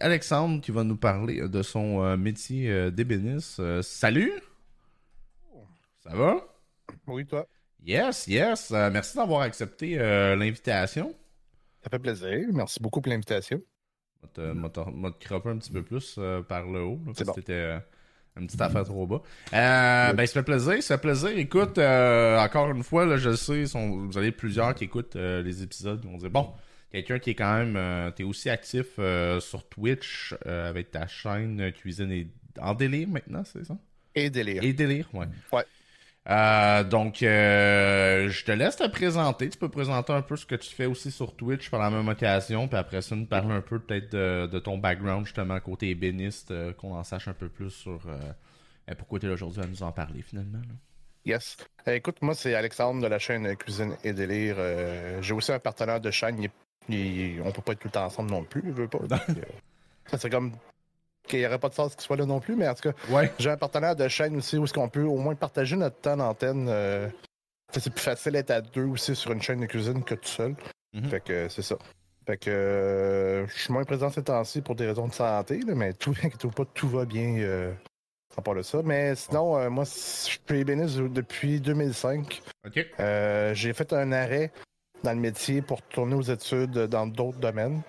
Alexandre qui va nous parler de son métier d'ébéniste. salut! Ça va? Oui, toi? Yes, yes. merci d'avoir accepté l'invitation. Ça fait plaisir. Merci beaucoup pour l'invitation. Je vais te cropper un petit peu plus par le haut. C'était une petite affaire trop bas. Euh, ben, ça fait plaisir, ça fait plaisir. Écoute, euh, encore une fois, là, je sais, vous avez plusieurs qui écoutent euh, les épisodes, ils vont dire, bon, quelqu'un qui est quand même, t'es aussi actif sur Twitch avec ta chaîne Cuisine et... en délire maintenant, c'est ça? Et délire. Et délire, ouais. Ouais. Euh, donc, euh, je te laisse te présenter. Tu peux présenter un peu ce que tu fais aussi sur Twitch par la même occasion. Puis après ça, nous parler un peu peut-être de, ton background, justement, côté ébéniste, euh, qu'on en sache un peu plus sur pourquoi tu es là aujourd'hui à nous en parler finalement. Yes. écoute, moi, c'est Alexandre de la chaîne Cuisine et Délire. J'ai aussi un partenaire de chaîne. Il, on peut pas être tout le temps ensemble non plus, je veux pas. ça, c'est comme qu'il n'y aurait pas de sens qu'il soit là non plus, mais en tout cas, j'ai un partenaire de chaîne aussi où est-ce qu'on peut au moins partager notre temps d'antenne. Euh, c'est plus facile d'être à deux aussi sur une chaîne de cuisine que tout seul. Mhm. Fait que c'est ça. Fait que euh, je suis moins présent ces temps-ci pour des raisons de santé, mais tout, pas, tout va bien euh, à part de ça. Mais sinon, moi, je suis ébéniste depuis 2005. j'ai fait un arrêt dans le métier pour tourner aux études dans d'autres domaines.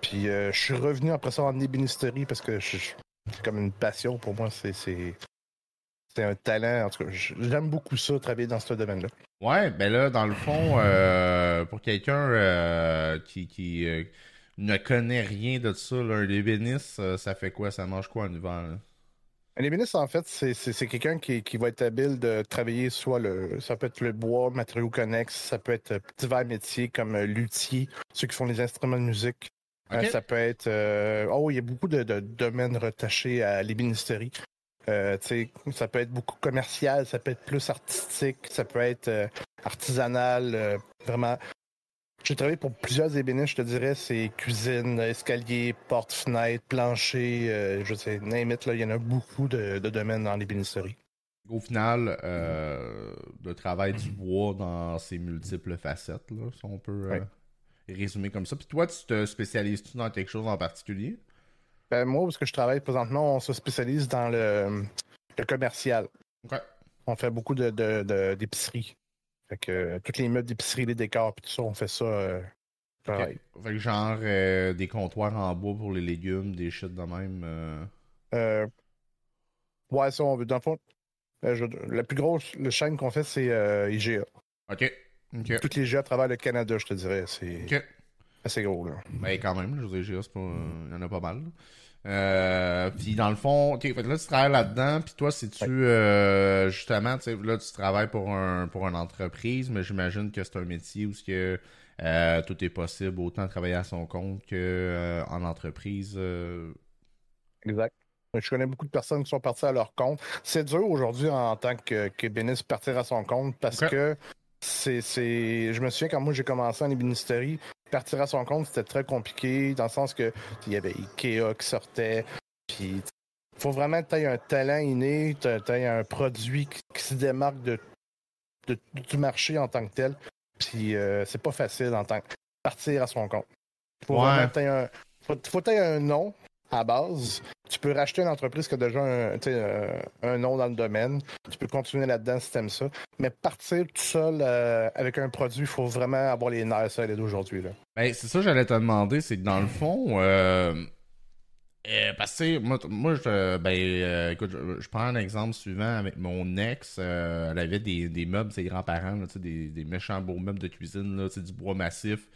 Puis euh, je suis revenu après ça en ébénisterie parce que c'est comme une passion pour moi. C'est, c'est, un talent. En tout cas, j'aime beaucoup ça, travailler dans ce domaine-là. Ouais, ben là, dans le fond, euh, pour quelqu'un euh, qui, qui ne connaît rien de ça, un ébéniste, ça fait quoi? Ça mange quoi en hiver? Un ébéniste, en fait, c'est quelqu'un qui, qui, va être habile de travailler soit le. Ça peut être le bois, matériaux connexes, ça peut être divers métiers comme luthier, ceux qui font les instruments de musique. Euh, ça peut être. Euh, oh, il y a beaucoup de, domaines rattachés à l'ébénisterie. Euh, ça peut être beaucoup commercial, ça peut être plus artistique, ça peut être artisanal, vraiment. J'ai travaillé pour plusieurs ébénistes, je te dirais, c'est cuisine, escalier, porte, fenêtre, plancher, je sais, name il y en a beaucoup de, domaines dans l'ébénisterie. Au final, le travail du bois dans ses multiples facettes, là, si on peut résumé comme ça. Puis toi, tu te spécialises-tu dans quelque chose en particulier? Ben, moi, parce que je travaille présentement, on se spécialise dans le, commercial. On fait beaucoup de, d'épicerie. Fait que euh, toutes les meubles d'épicerie, les décors, puis tout ça, on fait ça. Euh, Fait que genre euh, des comptoirs en bois pour les légumes, des shit de même. Euh... Ouais, ça, on veut. Dans le fond, la plus grosse le chaîne qu'on fait, c'est IGA. OK. Toutes les jeux à travers le Canada, je te dirais. C'est assez gros. Là. Ben, quand même, je veux dire, il y en a pas mal. Euh, puis dans le fond, ok, là tu travailles là-dedans, puis toi, si tu euh, justement, tu sais, là tu travailles pour un pour une entreprise, mais j'imagine que c'est un métier où ce que euh, tout est possible, autant travailler à son compte que en entreprise. Exact. Je connais beaucoup de personnes qui sont parties à leur compte. C'est dur aujourd'hui en tant que qu'ébéniste partir à son compte parce que c'est, je me souviens quand moi j'ai commencé en ébénisterie, partir à son compte c'était très compliqué dans le sens que il y avait Ikea qui sortait, puis faut vraiment que tu aies un talent inné, tu aies un produit qui, se démarque de, du marché en tant que tel. Puis euh, c'est pas facile en tant que partir à son compte. Faut vraiment que un, faut, faut que un nom à base. Tu peux racheter une entreprise qui a déjà un, euh, un nom dans le domaine. Tu peux continuer là-dedans si tu aimes ça. Mais partir tout seul euh, avec un produit, il faut vraiment avoir les nerfs solides aujourd'hui. Ben, c'est ça que j'allais te demander. C'est que dans le fond, euh, parce que moi, je, ben, écoute, je, prends un exemple suivant avec mon ex. elle avait des, des meubles, ses grands-parents, des, des méchants beaux meubles de cuisine, là, du bois massif.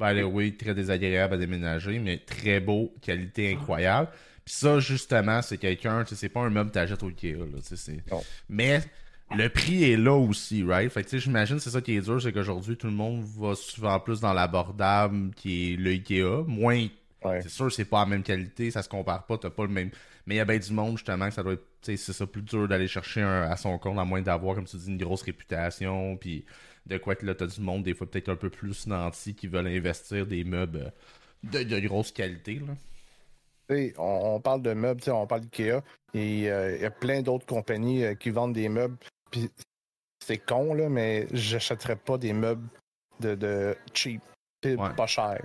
By the way, très désagréable à déménager, mais très beau, qualité incroyable. Puis ça, justement, c'est quelqu'un, tu sais, c'est pas un meuble que t'achètes au Ikea, là, tu sais, Mais le prix est là aussi, right? Fait que, tu sais, j'imagine, c'est ça qui est dur, c'est qu'aujourd'hui, tout le monde va souvent plus dans l'abordable qui est le Ikea. Moins, c'est sûr, c'est pas la même qualité, ça se compare pas, t'as pas le même... Mais il y a bien du monde, justement, que ça doit être, tu sais, c'est ça, plus dur d'aller chercher à son compte, à moins d'avoir, comme tu dis, une grosse réputation, puis de quoi que là, t'as du monde, des fois peut-être un peu plus nantis, qui veulent investir des meubles de, de grosse qualité. Là. On, on, parle de meubles, on parle d'IKEA, et euh, il y a plein d'autres compagnies euh, qui vendent des meubles. Puis c'est con, là, mais j'achèterais pas des meubles de, de cheap, pas cher.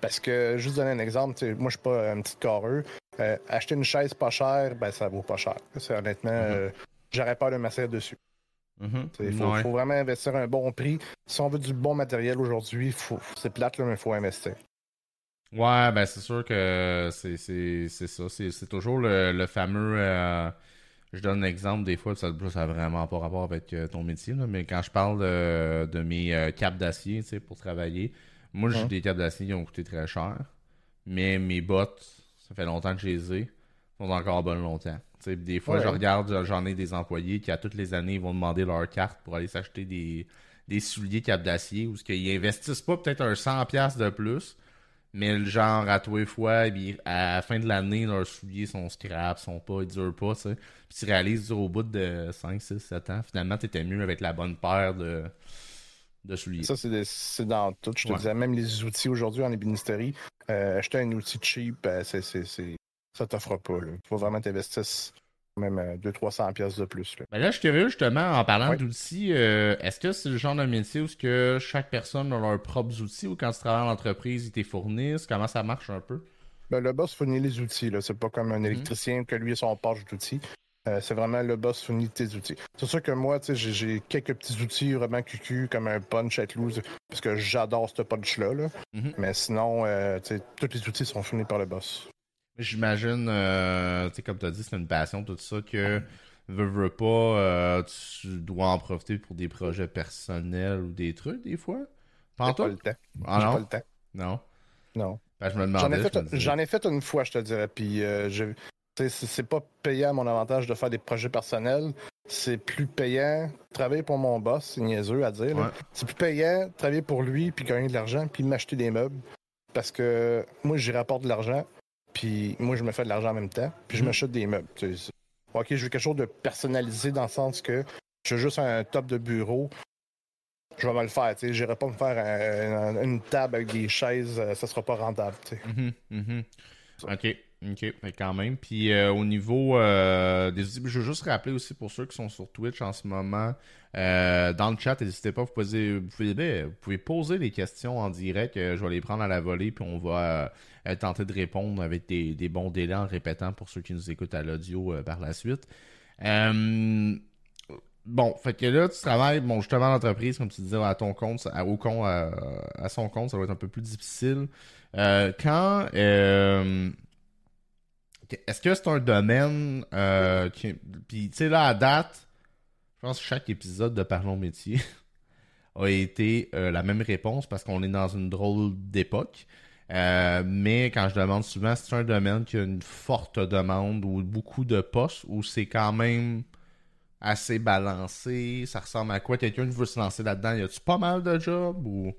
Parce que, juste donner un exemple, moi, je suis pas un petit carreux. Euh, acheter une chaise pas chère, ben, ça vaut pas cher. C'est honnêtement, Mhm. euh, j'aurais peur de m'asseoir dessus. Mhm. Il faut, Ouais. faut vraiment investir un bon prix. Si on veut du bon matériel aujourd'hui, c'est plate, là, mais il faut investir. Ouais, ben c'est sûr que c'est ça. C'est toujours le, le fameux. euh, je donne un exemple des fois, ça n'a vraiment pas rapport avec euh, ton métier, là, mais quand je parle de, de mes euh, capes d'acier pour travailler, moi j'ai des capes d'acier qui ont coûté très cher, mais mes bottes, ça fait longtemps que je les ai, sont encore bonnes longtemps. Tu des fois, Ouais. je regarde, j'en ai des employés qui, à toutes les années, ils vont demander leur carte pour aller s'acheter des, des souliers capes d'acier ou ce qu'ils investissent pas peut-être un 100$ de plus. Mais le genre, à tous les fois, eh à la fin de l'année, leurs souliers sont scrap, sont pas, ils durent pas, tu sais. Puis tu réalises au bout de 5, 6, 7 ans, finalement, t'étais mieux avec la bonne paire de, de souliers. Ça, c'est, dans tout. Je te Ouais. disais, même les outils aujourd'hui en ébénisterie, euh, acheter un outil cheap, euh, c'est- ça t'offre pas. Il faut vraiment t'investir même euh, 200-300$ pièces de plus. Là. Ben là, je suis curieux, justement, en parlant d'outils, euh, est-ce que c'est le genre de métier où ce que chaque personne a leurs propres outils ou quand tu travailles en entreprise, ils te fournissent? Comment ça marche un peu? Ben, le boss fournit les outils. C'est pas comme un électricien que lui a son page d'outils. Euh, c'est vraiment le boss fournit tes outils. C'est sûr que moi, j'ai, quelques petits outils vraiment cucu, comme un punch at loose, parce que j'adore ce punch-là. là. Mhm. Mais sinon, euh, tous les outils sont fournis par le boss. J'imagine, euh, tu sais, comme tu as dit, c'est une passion, tout ça, que veux, veux pas, euh, tu dois en profiter pour des projets personnels ou des trucs, des fois? Pas le temps. Ah pas non? le temps. Non? Non. Ben, je me J'en demandais. j'en ai fait une fois, je te dirais. Puis, euh, je- c'est pas payant à mon avantage de faire des projets personnels. C'est plus payant de travailler pour mon boss, c'est niaiseux à dire. Ouais. C'est plus payant de travailler pour lui, puis gagner de l'argent, puis m'acheter des meubles. Parce que moi, j'y rapporte de l'argent, puis moi, je me fais de l'argent en même temps, puis je Mhm. m'achète des meubles. tu sais. Ok, je veux quelque chose de personnalisé dans le sens que je veux juste un top de bureau. Je vais me le faire, tu sais. J'irai pas me faire un- un- une table avec des chaises, euh, ça sera pas rentable, tu sais. Mhm, mhm. Ok, ok, quand même. Puis euh, au niveau euh, des je veux juste rappeler aussi pour ceux qui sont sur Twitch en ce moment, euh, dans le chat, n'hésitez pas, vous pouvez, ben, vous pouvez poser des questions en direct, euh, je vais les prendre à la volée, puis on va tenter de répondre avec des, bons délais en répétant pour ceux qui nous écoutent à l'audio par la suite. Bon, fait que là, tu travailles, bon, justement, en entreprise, comme tu disais, à ton compte, à, au compte, à, son compte, ça va être un peu plus difficile. Quand, est-ce que c'est un domaine, euh, qui, puis tu sais, là, à date, je pense que chaque épisode de Parlons Métier a été euh, la même réponse parce qu'on est dans une drôle d'époque. Euh, mais quand je demande souvent, c'est un domaine qui a une forte demande ou beaucoup de postes ou c'est quand même assez balancé? Ça ressemble à quoi? Quelqu'un qui veut se lancer là-dedans, y a-tu pas mal de jobs ou?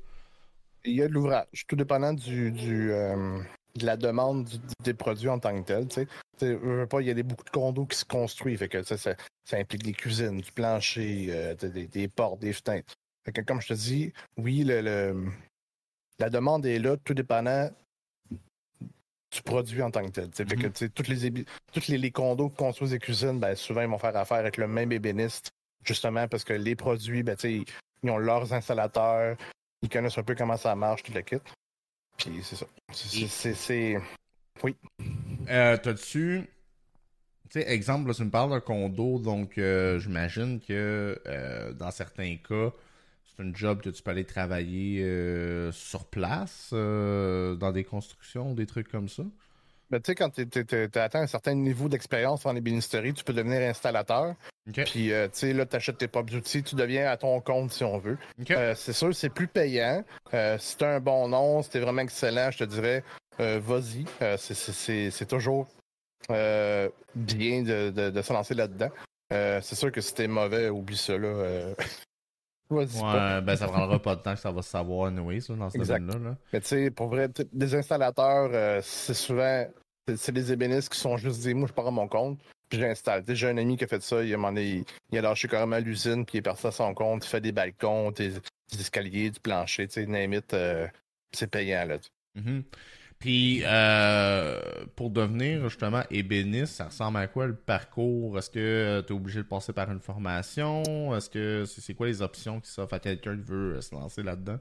Il y a de l'ouvrage, tout dépendant du, du, euh, de la demande du- des produits en tant que tel. Tu sais, il y a des, beaucoup de condos qui se construisent, fait que ça, implique des cuisines, du plancher, euh, des, des portes, des fenêtres. Fait que comme je te dis, oui, le, le- la demande est là, tout dépendant du produit en tant que tel. Fait que Mhm. sais, toutes les, toutes les, les condos qui construisent des cuisines, ben, souvent ils vont faire affaire avec le même ébéniste, justement parce que les produits, ben, ils ont leurs installateurs, ils connaissent un peu comment ça marche, tout le kit. Puis c'est ça. C'est- C'est. Euh, T'as-tu. Tu sais, exemple, là, tu me parles d'un condo, donc euh, j'imagine que euh, dans certains cas, c'est un job que tu peux aller travailler sur place, dans des constructions, des trucs comme ça? Ben, tu sais, quand tu as atteint un certain niveau d'expérience en ébénisterie, tu peux devenir installateur. Puis, euh, tu sais, là, tu achètes tes propres outils, tu deviens à ton compte si on veut. Euh, c'est sûr, c'est plus payant. Euh, si tu un bon nom, si tu vraiment excellent, je te dirais, euh, vas-y. C'est- toujours bien de, de- de se lancer là-dedans. C'est sûr que si t'es mauvais, oublie ça. Là, vas-y pas. Ouais, ben ça prendra pas de temps que ça va se savoir, là, dans ce domaine-là. là. Mais tu sais, pour vrai, des installateurs, c'est souvent. c'est- C'est des ébénistes qui sont juste dit, moi, je pars à mon compte, puis j'installe. J'ai un ami qui a fait ça, il a, demandé- il, a lâché carrément l'usine, puis il est parti à son compte, il fait des balcons, des, des escaliers, du plancher, tu sais, euh, c'est payant, là. Mhm. Puis, euh, pour devenir justement ébéniste, ça ressemble à quoi le parcours? Est-ce que tu es obligé de passer par une formation? Est-ce que c'est c'est quoi les options qui s'offrent à quelqu'un qui veut euh, se lancer là-dedans?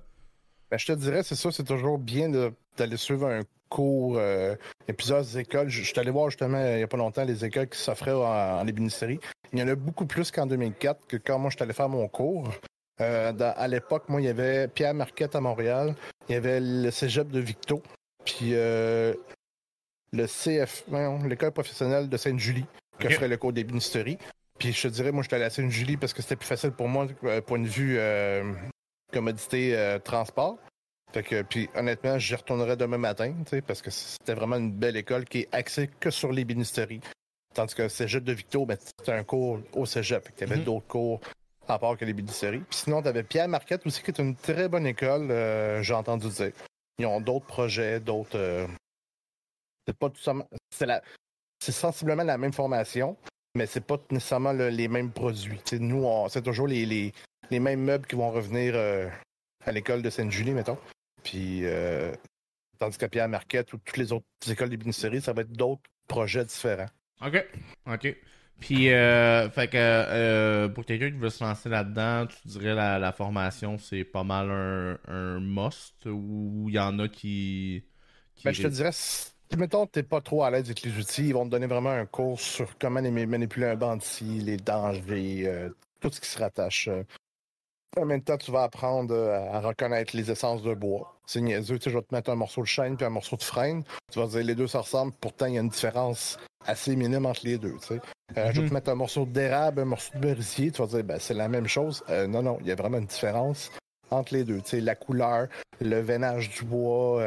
Ben, je te dirais, c'est ça, c'est toujours bien d'aller suivre un cours. Euh, il y a plusieurs écoles. Je, suis allé voir justement il n'y a pas longtemps les écoles qui s'offraient en, ébénisterie. Il y en a beaucoup plus qu'en 2004 que quand moi je suis allé faire mon cours. Euh, à l'époque, moi, il y avait Pierre Marquette à Montréal, il y avait le cégep de Victo, puis euh, le CF, l'école professionnelle de Sainte-Julie, qui offrait le cours d'ébénisterie. Puis je te dirais, moi, je suis allé à Sainte-Julie parce que c'était plus facile pour moi, point de vue commodité transport. Fait que, puis honnêtement, j'y retournerai demain matin, parce que c'était vraiment une belle école qui est axée que sur l'ébénisterie. Tandis que le cégep de Victo, ben, c'était un cours au cégep. Fait que t'avais mhm. d'autres cours à part que l'ébénisterie. Puis sinon, t'avais Pierre Marquette aussi, qui est une très bonne école, euh, j'ai entendu dire. Ils ont d'autres projets, d'autres. Euh, c'est pas tout simplement. C'est, la... c'est sensiblement la même formation, mais c'est pas nécessairement les mêmes produits. nous, c'est toujours les, les, les, mêmes meubles qui vont revenir euh, à l'école de Sainte-Julie, mettons. Puis, euh, tandis qu'à Pierre Marquette ou toutes les autres écoles d'ébénisterie, ça va être d'autres projets différents. OK. OK. Puis, euh, fait que euh, pour quelqu'un qui veut se lancer là-dedans, tu dirais la, la formation, c'est pas mal un, un must ou il y en a qui. ben, je te dirais, si, mettons, t'es pas trop à l'aise avec les outils, ils vont te donner vraiment un cours sur comment manipuler un bandit, les dangers, tout ce qui se rattache en même temps, tu vas apprendre euh, à reconnaître les essences de bois. C'est niaiseux, tu sais, je vais te mettre un morceau de chêne puis un morceau de freine. Tu vas dire les deux se ressemblent, pourtant il y a une différence assez minime entre les deux. Tu sais. Euh, je vais te mhm. mettre un morceau d'érable, un morceau de merisier, tu vas dire ben, c'est la même chose. Euh, non, non, il y a vraiment une différence entre les deux. Tu sais, la couleur, le veinage du bois.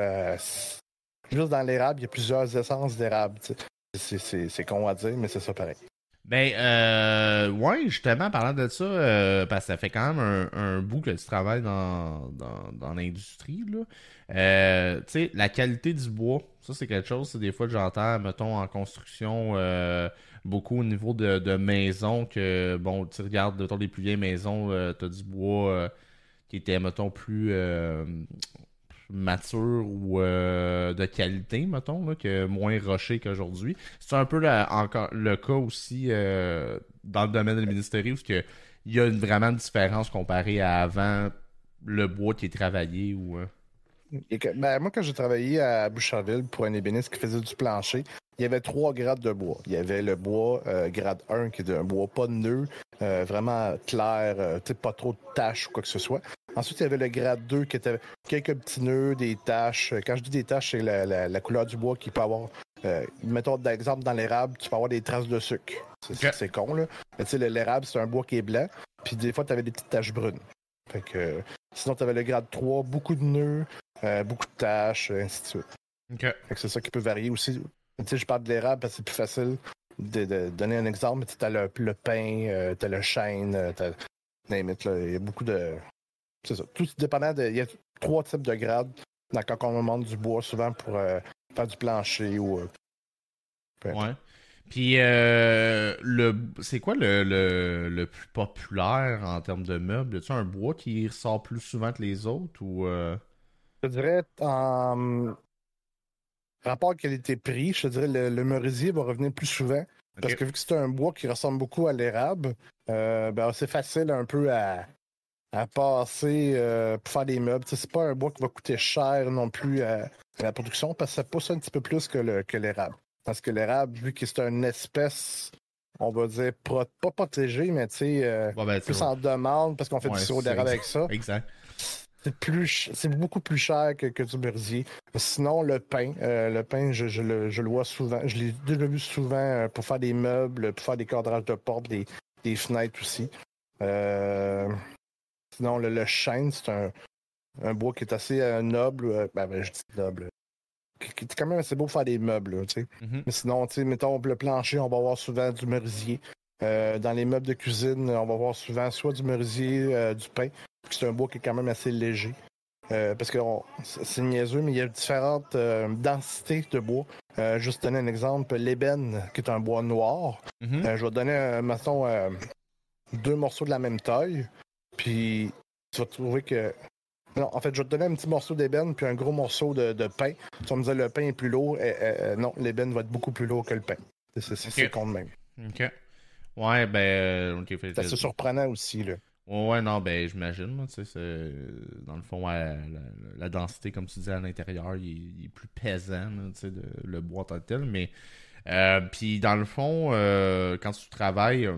juste dans l'érable, il y a plusieurs essences d'érable. C'est con à dire, mais c'est ça pareil. Ben, euh, ouais, justement, parlant de ça, euh, parce que ça fait quand même un, bout que tu travailles dans, dans, dans l'industrie, là. Euh, tu sais, la qualité du bois, ça, c'est quelque chose, c'est des fois que j'entends, mettons, en construction, euh, beaucoup au niveau de, de maisons, que, bon, tu regardes, mettons, les plus vieilles maisons, tu as du bois qui était, mettons, plus mature ou euh, de qualité, mettons, que moins rocher qu'aujourd'hui. C'est un peu le cas aussi euh, dans le domaine de l'ébénisterie où il y a vraiment une différence comparée à avant le bois qui est travaillé ou. Euh. Ben, moi, quand j'ai travaillé à Boucherville pour un ébéniste qui faisait du plancher, il y avait trois grades de bois. Il y avait le bois grade 1 qui est un bois pas de nœud, vraiment clair, pas trop de taches ou quoi que ce soit. Ensuite, il y avait le grade 2 qui était quelques petits nœuds, des taches. Quand je dis des taches, c'est la, couleur du bois qui peut avoir. Euh, mettons d'exemple dans l'érable, tu peux avoir des traces de sucre. C'est con, là. Mais tu sais, l'érable, c'est un bois qui est blanc. Puis des fois, tu avais des petites taches brunes. Fait que, sinon, tu avais le grade 3, beaucoup de nœuds, euh, beaucoup de taches, ainsi de suite. Fait que c'est ça qui peut varier aussi. Tu sais, je parle de l'érable parce que c'est plus facile de, donner un exemple. Tu as le, le pain, euh, tu as le chêne, t'as. Il y a beaucoup de, c'est ça. Tout dépendant de. Il y a trois types de grades dans, quand on demande du bois, souvent pour euh, faire du plancher ou. Euh, ouais. Puis, euh, le, c'est quoi le, le, plus populaire en termes de meubles? Y a un bois qui ressort plus souvent que les autres ou. Je dirais en rapport qualité-prix, je te dirais le, le merisier va revenir plus souvent. Parce que vu que c'est un bois qui ressemble beaucoup à l'érable, ben, c'est facile un peu à, à passer euh, pour faire des meubles. C'est pas un bois qui va coûter cher non plus à, la production parce que ça pousse un petit peu plus que, le, que l'érable. Parce que l'érable, vu que c'est une espèce, on va dire, pas protégée, mais tu sais, euh, ben, plus en demande parce qu'on fait du sirop d'érable avec ça. Exact. C'est plus c'est beaucoup plus cher que, que du merisier. Sinon, le pain, euh, le pain, je, je, le, je, le, vois souvent. Je l'ai déjà vu souvent pour faire des meubles, pour faire des cadrages de portes, des, des fenêtres aussi. Euh, Sinon, le, chêne, c'est un, bois qui est assez euh, noble. Euh, ben, ben, je dis noble. Qui, est quand même assez beau pour faire des meubles, tu sais. Mm-hmm. Mais sinon, tu sais, mettons, le plancher, on va avoir souvent du merisier. Euh, dans les meubles de cuisine, on va voir souvent soit du merisier, du pain. C'est un bois qui est quand même assez léger. parce que c'est niaiseux, mais il y a différentes densités de bois. juste donner un exemple, l'ébène, qui est un bois noir. Mm-hmm. je vais donner, mettons, deux morceaux de la même taille. Puis tu vas trouver que. Non, en fait, je vais te donner un petit morceau d'ébène puis un gros morceau de, pain. Tu vas me dire le pain est plus lourd. Et, non, l'ébène va être beaucoup plus lourd que le pain. C'est okay. con même. OK. Ouais, ben. c'est surprenant aussi, là. Ouais, non, ben j'imagine. Tu sais, dans le fond, la, densité, comme tu disais, à l'intérieur, il, est plus pesant, tu sais, le bois tant tel. Mais, euh, puis dans le fond, euh, quand tu travailles, euh,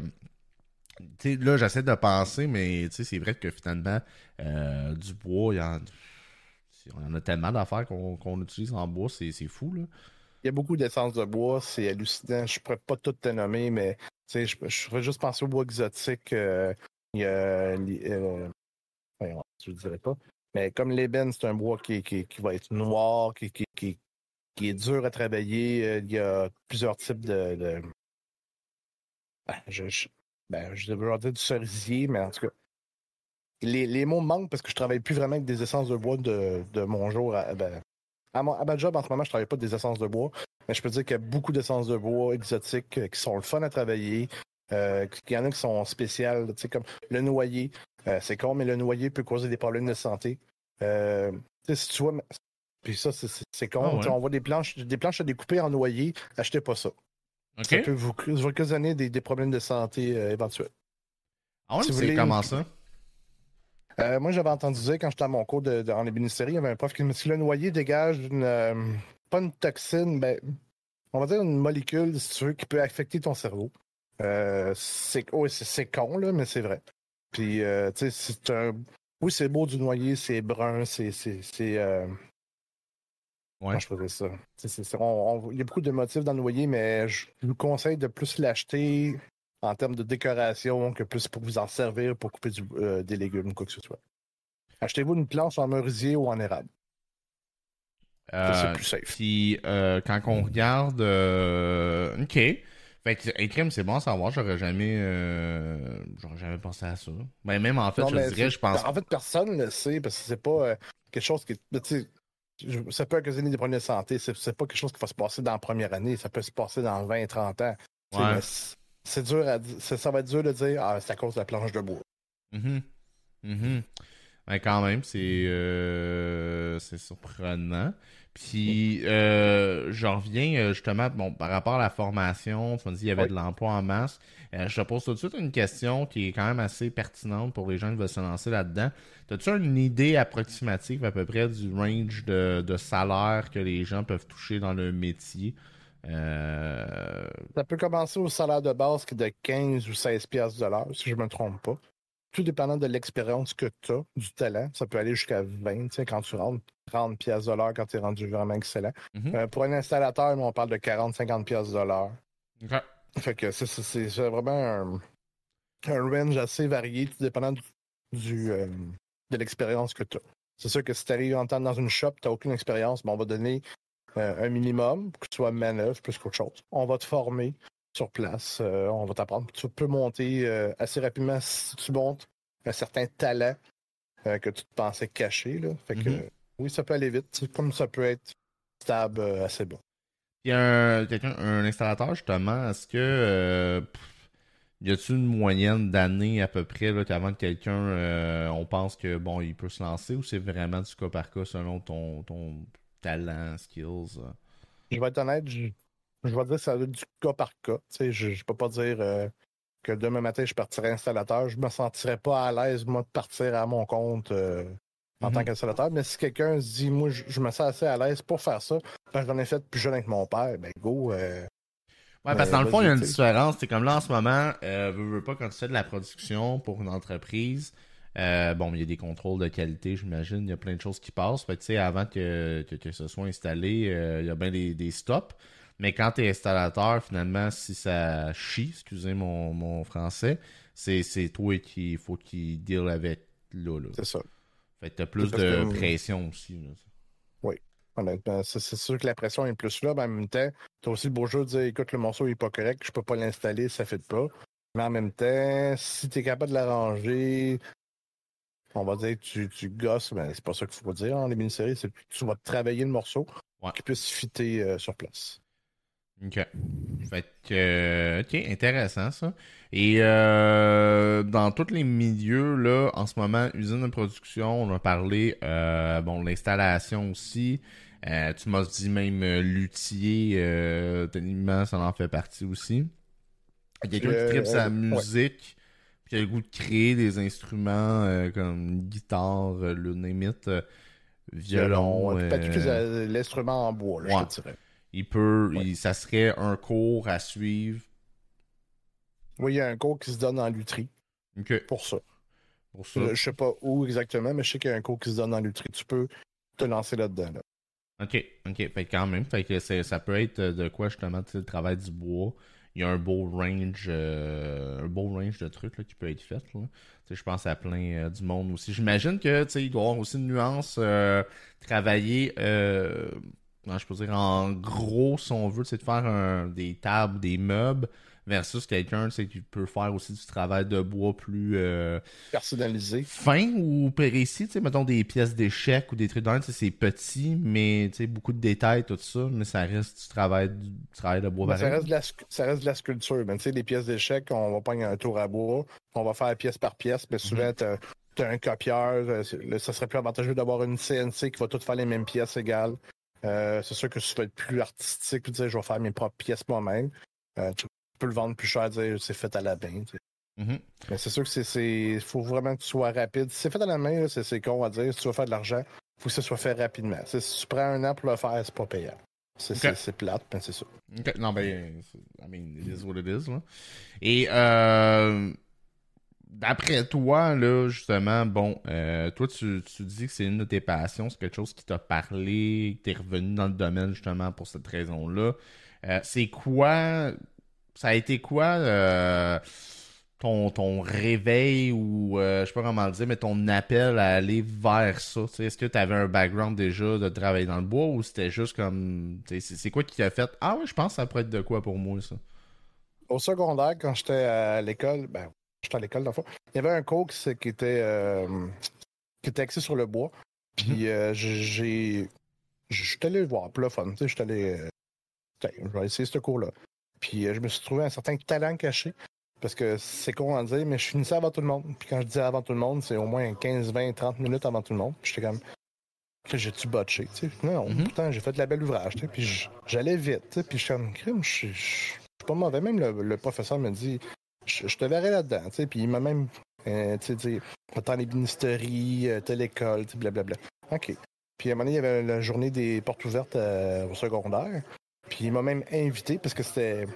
tu sais, là, j'essaie de penser, mais c'est vrai que finalement, du bois, il y en, en a tellement d'affaires qu'on utilise en bois, c'est fou, là. Il y a beaucoup d'essence de bois, c'est hallucinant. Je pourrais pas tout te nommer, mais je, je ferais juste penser au bois exotique. Il y a. Je ne dirais pas. Mais comme l'ébène, c'est un bois qui, qui, va être noir, qui, qui, qui, est dur à travailler. Euh, il y a plusieurs types de. Ben, je, je, ben, je devrais dire du cerisier, mais en tout cas. Les, les mots manquent parce que je travaille plus vraiment avec des essences de bois de, de mon jour. À, ben, à, mon, à ma job, en ce moment, je travaille pas des essences de bois. Mais je peux dire qu'il y a beaucoup d'essences de bois exotiques euh, qui sont le fun à travailler, euh, il y en a qui sont spéciales, tu sais, comme le noyer. Euh, c'est con, mais le noyer peut causer des problèmes de santé. Euh, si tu vois, puis ça, c'est con. Ah on voit des planches, des planches à découper en noyer. Achetez pas ça. Ça peut vous, vous occasionner des, des, problèmes de santé éventuels. Ah ouais, c'est comment ça? moi, j'avais entendu dire quand j'étais à mon cours de, en ébénisterie, il y avait un prof qui me dit que le noyer dégage une, pas une toxine, ben, on va dire une molécule, si tu veux, qui peut affecter ton cerveau. Euh, c'est con, là, mais c'est vrai. Puis, euh, tu sais, c'est un. Oui, c'est beau du noyer, c'est brun, c'est. c'est euh... Ouais. je faisais ça? Il y a beaucoup de motifs dans le noyer, mais je vous conseille de plus l'acheter en termes de décoration que plus pour vous en servir pour couper du, euh, des légumes ou quoi que ce soit. Achetez-vous une planche en merisier ou en érable. c'est plus safe. Puis, quand on regarde. OK. Fait que crime, c'est bon à savoir, j'aurais jamais euh, j'aurais jamais pensé à ça. Ben, même en fait, je dirais, je pense. En fait, personne ne le sait parce que c'est pas euh, quelque chose qui. Ça peut occasionner des problèmes de santé. C'est pas quelque chose qui va se passer dans la première année. Ça peut se passer dans 20, 30 ans. Ouais. C'est dur à ça va être dur de dire Ah, c'est à cause de la planche de bois. Mm -hmm. Ben, quand même, c'est euh, c'est surprenant. Puis, euh, je reviens euh, justement, bon, par rapport à la formation, tu m'as dit qu'il y avait de l'emploi en masse. Euh, je te pose tout de suite une question qui est quand même assez pertinente pour les gens qui veulent se lancer là-dedans. As-tu une idée approximative à peu près du range de, salaire que les gens peuvent toucher dans le métier? Ça peut commencer au salaire de base qui est de 15 ou 16 piastres de l'heure, si je ne me trompe pas tout dépendant de l'expérience que tu as, du talent, ça peut aller jusqu'à 20, tu sais, quand tu rentres 30 pièces de l'heure quand tu es rendu vraiment excellent. Mhm. Euh, pour un installateur, on parle de 40-50 pièces de l'heure. Fait que c'est vraiment un, range assez varié, tout dépendant du, euh, de l'expérience que tu as. C'est sûr que si tu arrives en temps dans une shop, tu n'as aucune expérience, on va donner euh, un minimum pour que tu sois manœuvre plus qu'autre chose. On va te former sur place. Euh, on va t'apprendre. Tu peux monter euh, assez rapidement si tu montes un certain talent euh, que tu te pensais caché. Là. Fait que mm-hmm. oui, ça peut aller vite, comme ça peut être stable assez bon. Il y a un, un installateur, justement, est-ce que y a-t-il une moyenne d'années à peu près là, qu'avant que quelqu'un on pense que bon il peut se lancer ou c'est vraiment du cas par cas selon ton, ton talent, skills? Je vais être honnête, je je vais dire que ça va du cas par cas. je ne peux pas dire euh, que demain matin, je partirai installateur. Je me sentirais pas à l'aise, moi, de partir à mon compte euh, en tant mhm. qu'installateur. Mais si quelqu'un se dit, moi, je, me sens assez à l'aise pour faire ça, ben, j'en ai fait plus jeune avec mon père, ben go. Euh, ouais, parce que dans le fond, il y a une différence. C'est comme là, en ce moment, euh, veux, veux pas, quand tu fais de la production pour une entreprise, bon, il y a des contrôles de qualité, j'imagine. Il y a plein de choses qui passent. Fait que, avant que, que, ce soit installé, il y a bien des, des stops. Mais quand tu es installateur, finalement, si ça chie, excusez mon, mon français, c'est, toi qui faut qu'il deal avec là. C'est ça. Fait que t'as plus de pression aussi. Oui. c'est, sûr que la pression est plus là, mais en même temps, t'as aussi le beau jeu de dire écoute, le morceau n'est pas correct, je peux pas l'installer, ça fait pas. Mais en même temps, si tu es capable de l'arranger, on va dire tu, tu gosses, mais c'est pas ça qu'il faut dire en les mini-séries, c'est que tu vas travailler le morceau qui puisse fitter euh, sur place. OK. Fait que, euh, OK, intéressant ça. Et euh, dans tous les milieux, là, en ce moment, usine de production, on a parlé, euh, bon, l'installation aussi. tu m'as dit même luthier, techniquement, ça en fait partie aussi. Quelqu'un qui tripe sa musique. Puis qui a le goût de créer des instruments euh, comme guitare, euh, le némite, euh, violon. euh, plus euh, l'instrument en bois, là, ouais. je te dirais. Il peut, Ouais. il- ça serait un cours à suivre. Oui, il y a un cours qui se donne en lutherie Ok, pour ça. pour ça. Je, je sais pas où exactement, mais je sais qu'il y a un cours qui se donne en lutherie. Tu peux te lancer là-dedans. Là. Ok, ok, fait quand même, fait que ça peut être de quoi justement, tu sais, le travail du bois. Il y a un beau range, euh, un beau range de trucs là, qui peut être fait. Là. Je pense à plein euh, du monde aussi. J'imagine que il doit y avoir aussi une nuance euh, travailler, je peux dire, en gros, si on veut, c'est de faire un- des tables, des meubles, versus quelqu'un qui peut faire aussi du travail de bois plus euh, Personnalisé. fin ou précis, tu sais, mettons des pièces d'échecs ou des trucs sais, c'est petit, mais tu sais, beaucoup de détails, tout ça, mais ça reste du travail, du travail de bois ça, reste de la, ça reste de la sculpture. Tu sais, les pièces d'échecs, on va prendre un tour à bois, on va faire pièce par pièce, mais souvent, Mhm. tu as, un copieur. euh, ça serait plus avantageux d'avoir une CNC qui va toutes faire les mêmes pièces égales. Euh, c'est sûr que ça va être plus artistique, tu sais, je vais faire mes propres pièces moi-même. Euh, tu peux le vendre plus cher, dire c'est fait à la main. tu. Mhm. Mais c'est sûr que c'est- faut vraiment que tu sois rapide. Si c'est fait à la main, c'est con à dire. Si tu veux faire de l'argent, faut que ça soit fait rapidement. Tu si tu prends un an pour le faire, c'est pas payant. C'est Ok. c'est- c'est plate, mais c'est ça. Ok, Non, ben, I mean, it is what it is, là. Et, euh, d'après toi, là, justement, bon, euh, toi, tu, tu dis que c'est une de tes passions, c'est quelque chose qui t'a parlé, que t'es revenu dans le domaine, justement, pour cette raison-là. Euh, c'est quoi, ça a été quoi, euh, ton, ton réveil ou, euh, je sais pas comment le dire, mais ton appel à aller vers ça? Est-ce que tu avais un background déjà de travailler dans le bois ou c'était juste comme, c'est quoi qui t'a fait, ah oui, je pense que ça pourrait être de quoi pour moi, ça? Au secondaire, quand j'étais à l'école, ben, j'étais à l'école dans le fond, il y avait un cours qui, s- qui était, euh, qui était axé sur le bois. Puis euh, j'ai- j'ai. J'étais allé le voir, pour le fun. Sais, j'étais allé. euh, je vais essayer ce cours-là. Puis je me suis trouvé un certain talent caché. Parce que c'est con à dire, mais je finissais avant tout le monde. Puis quand je dis avant tout le monde, c'est au moins 15, 20, 30 minutes avant tout le monde. Puis j'étais comme. que j'ai-tu botché. Non, Mhm. pourtant, j'ai fait de la belle ouvrage. Puis j'allais vite. Puis je suis comme, crime, je suis- je suis pas mauvais. Même le, le professeur me dit, je, je te verrai là-dedans, tu sais. Puis il m'a même, euh, tu sais, les ministéries, euh, telle école, tu sais, blablabla. OK. Puis à un moment donné, il y avait la journée des portes ouvertes euh, au secondaire. Puis il m'a même invité parce que c'était.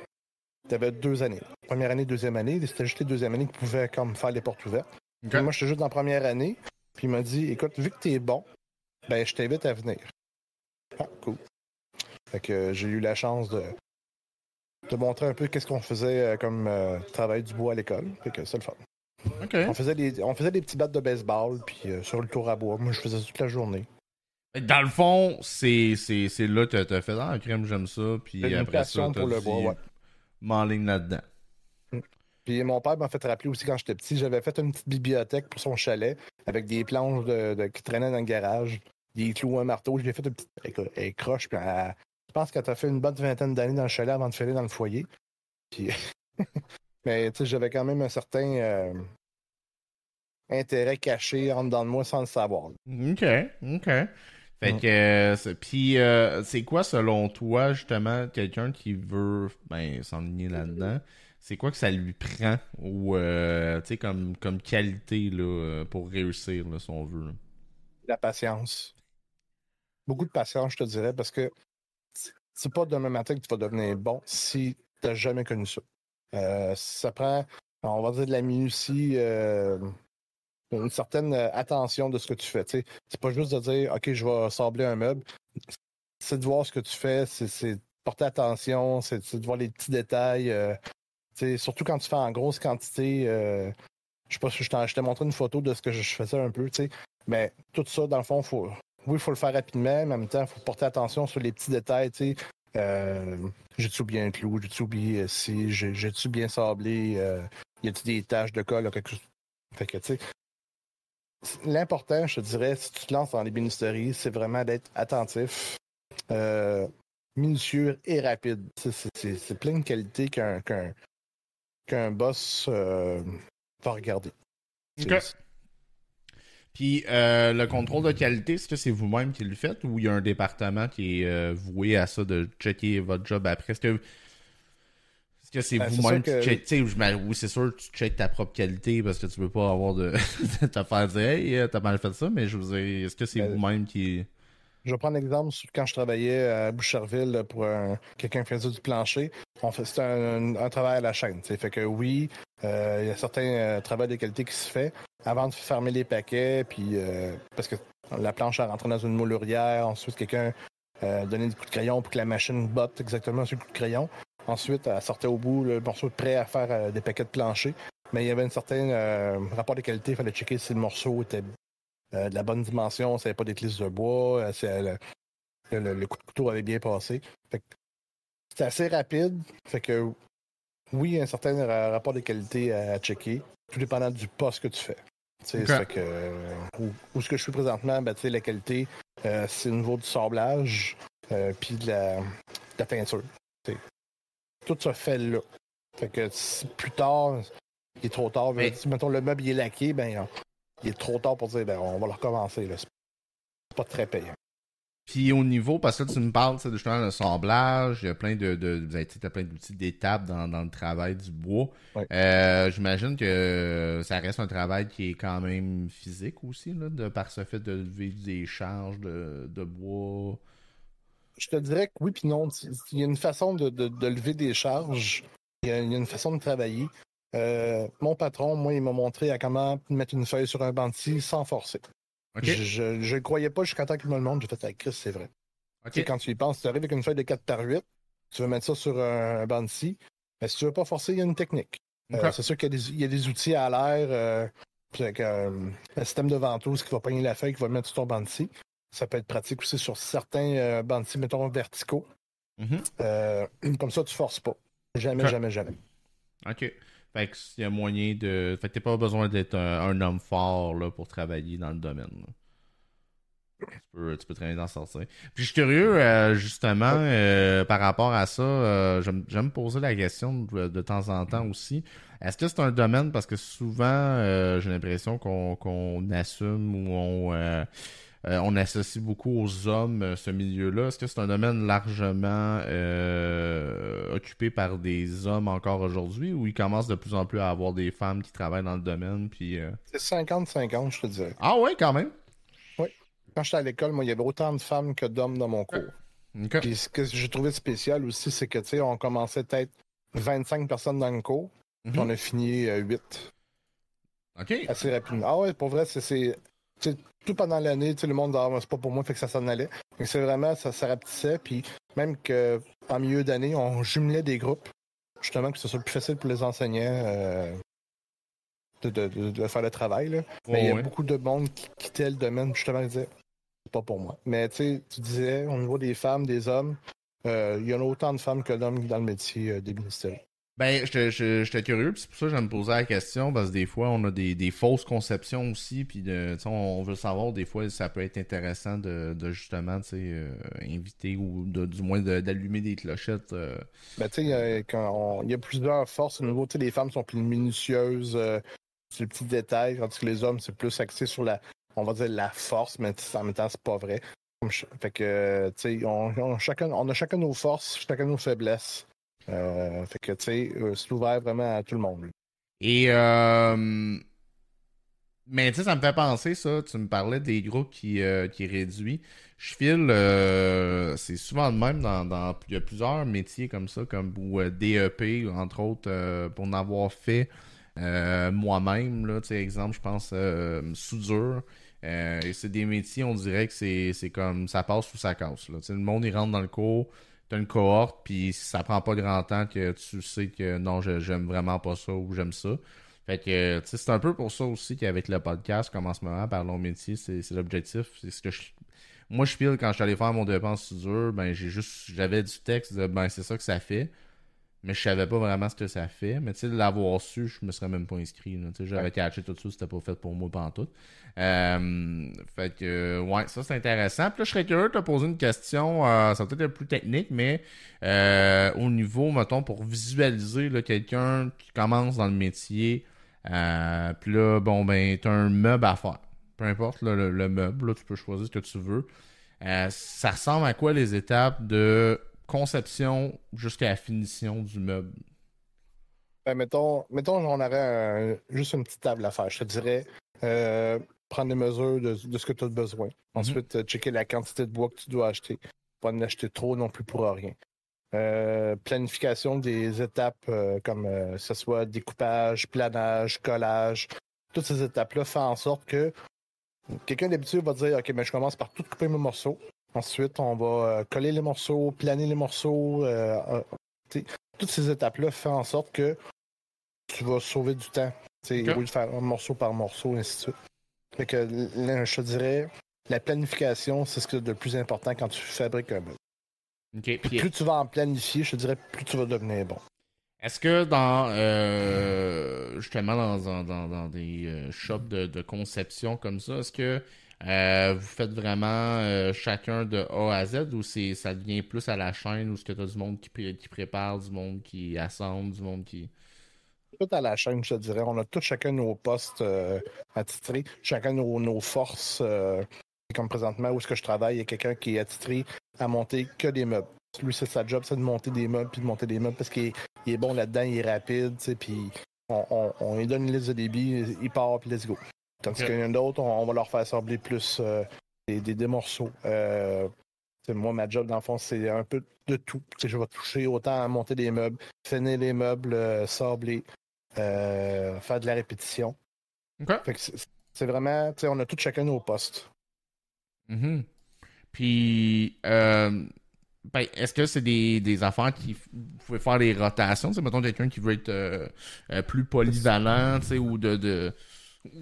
T'avais deux années. Première année, deuxième année. C'était juste les deuxième année qui pouvaient comme faire les portes ouvertes. Ok. Puis Moi, j'étais juste dans la première année. Puis il m'a dit écoute, vu que t'es bon, ben je t'invite à venir. Ah, cool. Fait que euh, j'ai eu la chance de, de montrer un peu qu'est-ce qu'on faisait euh, comme euh, travail du bois à l'école. Fait que c'est le fun. On faisait des, on faisait des petits battes de baseball, puis euh, sur le tour à bois. Moi, je faisais ça toute la journée. Dans le fond, c'est c'est- c'est là que t'as fait Ah, crème, j'aime ça. Puis une après ça, pour le bois, ouais. m'enligne là-dedans. Puis mon père m'a fait rappeler aussi quand j'étais petit, j'avais fait une petite bibliothèque pour son chalet avec des planches de, de- qui traînaient dans le garage, des clous, un marteau. J'ai fait une petite croche. Puis elle- je pense qu'elle t'a fait une bonne vingtaine d'années dans le chalet avant de filer dans le foyer. Puis, mais tu sais, j'avais quand même un certain euh, intérêt caché en dedans de moi sans le savoir. Ok, ok. Fait Mm. que, euh, c'est- puis euh, c'est quoi selon toi justement quelqu'un qui veut ben s'enligner là-dedans, c'est quoi que ça lui prend ou euh, tu sais comme comme qualité là pour réussir là, si on veut? là? La patience. Beaucoup de patience, je te dirais, parce que c'est- pas demain matin que tu vas devenir bon si tu n'as jamais connu ça. Euh, ça prend, on va dire, de la minutie, euh, une certaine euh, attention de ce que tu fais. C'est pas juste de dire, OK, je vais sabler un meuble. C'est de voir ce que tu fais, c'est- porter attention, c'est de voir les petits détails. surtout quand tu fais en grosse quantité. je sais pas si je t'ai montré une photo de ce que je faisais un peu. Mais tout ça, dans le fond, faut, oui, il faut le faire rapidement, mais en même temps, il faut porter attention sur les petits détails, tu sais. Euh, j'ai-tu bien un clou? J'ai-tu oublié euh, si? J'ai- J'ai-tu bien sablé? Euh, y a-tu des taches de colle? quelque chose? Fait que, tu sais, l'important, je te dirais, si tu te lances dans les bénisteries, c'est vraiment d'être attentif, euh, minutieux et rapide. C'est- plein de qualités qu'un qu'un qu'un boss euh, va regarder. Puis euh, le contrôle de qualité, est-ce que c'est vous-même qui le faites ou il y a un département qui est euh, voué à ça de checker votre job après? Est-ce que Est-ce que c'est Ben, c'est vous-même sûr que- qui check, oui, c'est sûr, tu checkes ta propre qualité parce que tu veux pas avoir de te faire dire, hey, euh, t'as mal fait ça, mais je vous ai, est-ce que c'est Ben, vous-même qui. Je vais prendre l'exemple quand je travaillais à Boucherville pour un- quelqu'un qui faisait du plancher. C'était un, travail à la chaîne. tu sais. Fait que oui, euh, il y a certains euh, travaux de qualité qui se fait avant de fermer les paquets, puis euh, parce que la planche a rentré dans une moulurière. Ensuite, quelqu'un euh, donnait des coups de crayon pour que la machine botte exactement sur le coup de crayon. Ensuite, elle sortait au bout le morceau prêt à faire des paquets de plancher. Mais il y avait un certain rapport de qualité. Il fallait checker si le morceau était de la bonne dimension, ça n'avait pas d'éclisse de bois, euh, euh, le, le- le coup de couteau avait bien passé. C'était assez rapide. Fait que oui, il y a un certain ra- rapport de qualité à, à checker, tout dépendant du poste que tu fais. Tu sais, Ok. ça fait que, euh, où, où ce que je suis présentement, ben, la qualité, euh, c'est au niveau du sablage, euh, puis de la, de la peinture. Tout se fait là. Fait que si plus tard, il est trop tard. Mais- mettons, le meuble il est laqué, ben, il est trop tard pour dire, ben, on va le recommencer. C'est pas très payant. Puis au niveau, parce que là, tu me parles justement de semblage, il y a plein de, de vous avez- sais, t'as plein d'outils d'étapes dans, dans le travail du bois. Euh, J'imagine que ça reste un travail qui est quand même physique aussi, là, de par ce fait de lever des charges de, de bois. Je te dirais que oui puis non. Il y a une façon de, de- de lever des charges. Il y a, il y a une façon de travailler. Euh, mon patron, moi, il m'a montré à comment mettre une feuille sur un scie sans forcer. Je ne croyais pas jusqu'à temps qu'il me le montre. J'ai fait avec Chris, c'est vrai. Ok. Quand tu y penses, tu arrives avec une feuille de 4 par 8, tu veux mettre ça sur un, un. Mais si tu veux pas forcer, il y a une technique. Euh, c'est sûr qu'il y, a des- il y a des outils à l'air, euh, avec un système de ventouse qui va pogner la feuille, qui va le mettre sur ton scie. Ça peut être pratique aussi sur certains scie, mettons verticaux. Mhm. Comme ça, tu forces pas. Jamais, jamais, jamais. OK. Fait que il y a moyen de. Fait que t'as pas besoin d'être un, homme fort là, pour travailler dans le domaine. Tu peux, tu peux très bien t'en sortir. Puis je suis curieux, euh, justement, euh, par rapport à ça, euh, j'aime j'aime me poser la question de, temps en temps aussi. Est-ce que c'est un domaine, parce que souvent, j'ai l'impression qu'on assume ou on, euh, on associe beaucoup aux hommes euh, ce milieu-là. Est-ce que c'est un domaine largement euh, occupé par des hommes encore aujourd'hui ou il commence de plus en plus à avoir des femmes qui travaillent dans le domaine puis euh, C'est 50-50, je te dirais. Ah ouais, quand même? Quand j'étais à l'école, moi, il y avait autant de femmes que d'hommes dans mon cours. OK. Puis ce que j'ai trouvé spécial aussi, c'est que, tu sais, on commençait peut-être 25 personnes dans le cours, puis Mhm. on a fini euh, 8 OK. assez rapidement. Ah ouais, pour vrai, c'est- Tout pendant l'année, sais, le monde dit, ah, c'est pas pour moi, fait que ça s'en allait. Mais c'est vraiment, ça, ça rapetissait, puis même que en milieu d'année, on jumelait des groupes, justement, que ce soit plus facile pour les enseignants euh, de, de- de- de faire le travail. Là. Mais il y a beaucoup de monde qui quittait le domaine, justement, ils disaient, c'est pas pour moi. Mais tu sais, tu disais, au niveau des femmes, des hommes, euh, il y en a autant de femmes que d'hommes dans le métier euh, des ministères. Ben, j'étais j'étais- j'étais curieux, c'est pour ça que je me posais la question, parce que des fois, on a des, des fausses conceptions aussi, puis de, on, veut savoir, des fois, ça peut être intéressant de, de justement, tu sais, euh, inviter ou de, du moins d'allumer des clochettes. euh. Ben, tu sais, il y a- plusieurs forces. Au niveau, tu sais, les femmes sont plus minutieuses euh, sur les petits détails, tandis que les hommes, c'est plus axé sur la, on va dire, la force, mais en même temps, c'est pas vrai. Fait que, tu sais, on, on- chacun, on a chacun nos forces, chacun nos faiblesses. Euh, fait que, tu sais, euh, c'est ouvert vraiment à tout le monde. Et, euh, mais tu sais, ça me fait penser, ça, tu me parlais des groupes qui, euh, qui. Je file, c'est souvent le même dans, il y a plusieurs métiers comme ça, comme ou, DEP, entre autres, pour en avoir fait moi-même, là, tu sais, exemple, je pense, soudure. Et c'est des métiers, on dirait que c'est c'est comme ça passe ou ça casse. Là. Le monde, il rentre dans le cours, t'as une cohorte, puis ça prend pas grand temps que tu sais que non, j'aime vraiment pas ça ou j'aime ça. Fait que, c'est un peu pour ça aussi qu'avec le podcast, comme en ce moment, Parlons métier, c'est l'objectif. C'est ce que je... Moi, je file quand je suis allé faire mon dépense soudure, ben, j'ai juste, j'avais du texte de, ben, c'est ça que ça fait. Mais je savais pas vraiment ce que ça fait. Mais tu sais, de l'avoir su, je me serais même pas inscrit. sais, j'aurais catché tout de suite, c'était pas fait pour moi pantoute. Euh, fait que, ouais, ça c'est intéressant. Puis là, je serais curieux de te poser une question, euh, ça peut-être être plus technique, mais euh, au niveau, mettons, pour visualiser quelqu'un qui commence dans le métier, euh, puis là, bon, ben, t'as un meuble à faire. Peu importe là, le, le meuble, là, tu peux choisir ce que tu veux. Euh, ça ressemble à quoi les étapes de conception jusqu'à la finition du meuble? Ben, mettons, mettons, on aurait juste une petite table à faire. Je te dirais, euh, prendre des mesures de, ce que tu as besoin. Mhm. Ensuite, euh, checker la quantité de bois que tu dois acheter. Pas en acheter trop non plus pour rien. Euh, planification des étapes comme ce soit découpage, planage, collage. Toutes ces étapes-là font en sorte que quelqu'un d'habitude va dire OK, mais je commence par tout couper mes morceaux. Ensuite, on va coller les morceaux, planer les morceaux. toutes ces étapes-là font en sorte que tu vas sauver du temps. Okay. Au lieu de faire un morceau par morceau, et ainsi de suite. Fait que, je te dirais, la planification, c'est ce qui est le plus important quand tu fabriques un meuble. Plus tu vas en planifier, je te dirais, plus tu vas devenir bon. Est-ce que dans euh, justement dans, dans, des euh, shops de, conception comme ça, est-ce que euh, vous faites vraiment chacun de A à Z ou c'est ça devient plus à la chaîne ou est-ce que tu as du monde qui, prépare, du monde qui assemble, du monde qui tout à la chaîne, je te dirais. On a tous chacun nos postes euh, attitrés, chacun nos, nos forces. Euh, comme présentement, où est-ce que je travaille, il y a quelqu'un qui est attitré à monter que des meubles. Lui, c'est sa job, c'est de monter des meubles, puis de monter des meubles parce qu'il est, bon là-dedans, il est rapide, puis on, on, lui donne une liste de débit, il part, puis let's go. Tandis qu'il y en a d'autres, on, va leur faire assembler plus euh, des, des, morceaux. moi, ma job, dans le fond, c'est un peu de tout. je vais toucher autant à monter des meubles, finir les meubles, sabler, euh, faire de la répétition. C'est vraiment, on a tout chacun nos postes. Mm-hmm. Puis, euh, ben, est-ce que c'est des, des affaires qui vous pouvez faire des rotations? C'est mettons quelqu'un qui veut être euh, plus polyvalent, ou de. de...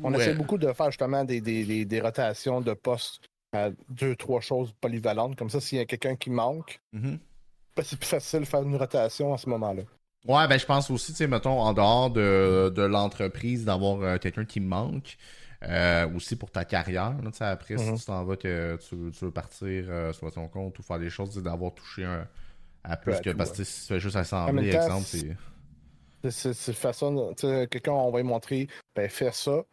On essaie beaucoup de faire justement des, des, des, rotations de postes à deux, trois choses polyvalentes. Comme ça, s'il y a quelqu'un qui manque, mm-hmm. ben, c'est plus facile de faire une rotation à ce moment-là. Ouais, ben je pense aussi, tu sais, mettons, en dehors de, de l'entreprise, d'avoir euh, quelqu'un qui manque. Euh, aussi pour ta carrière, là, après, si mm-hmm. tu t'en vas que tu, veux partir euh, sur ton compte ou faire des choses, d'avoir touché un, à plus que parce que si tu fais juste assembler, exemple, c'est. C'est façon, quelqu'un, on va lui montrer, ben, fais ça.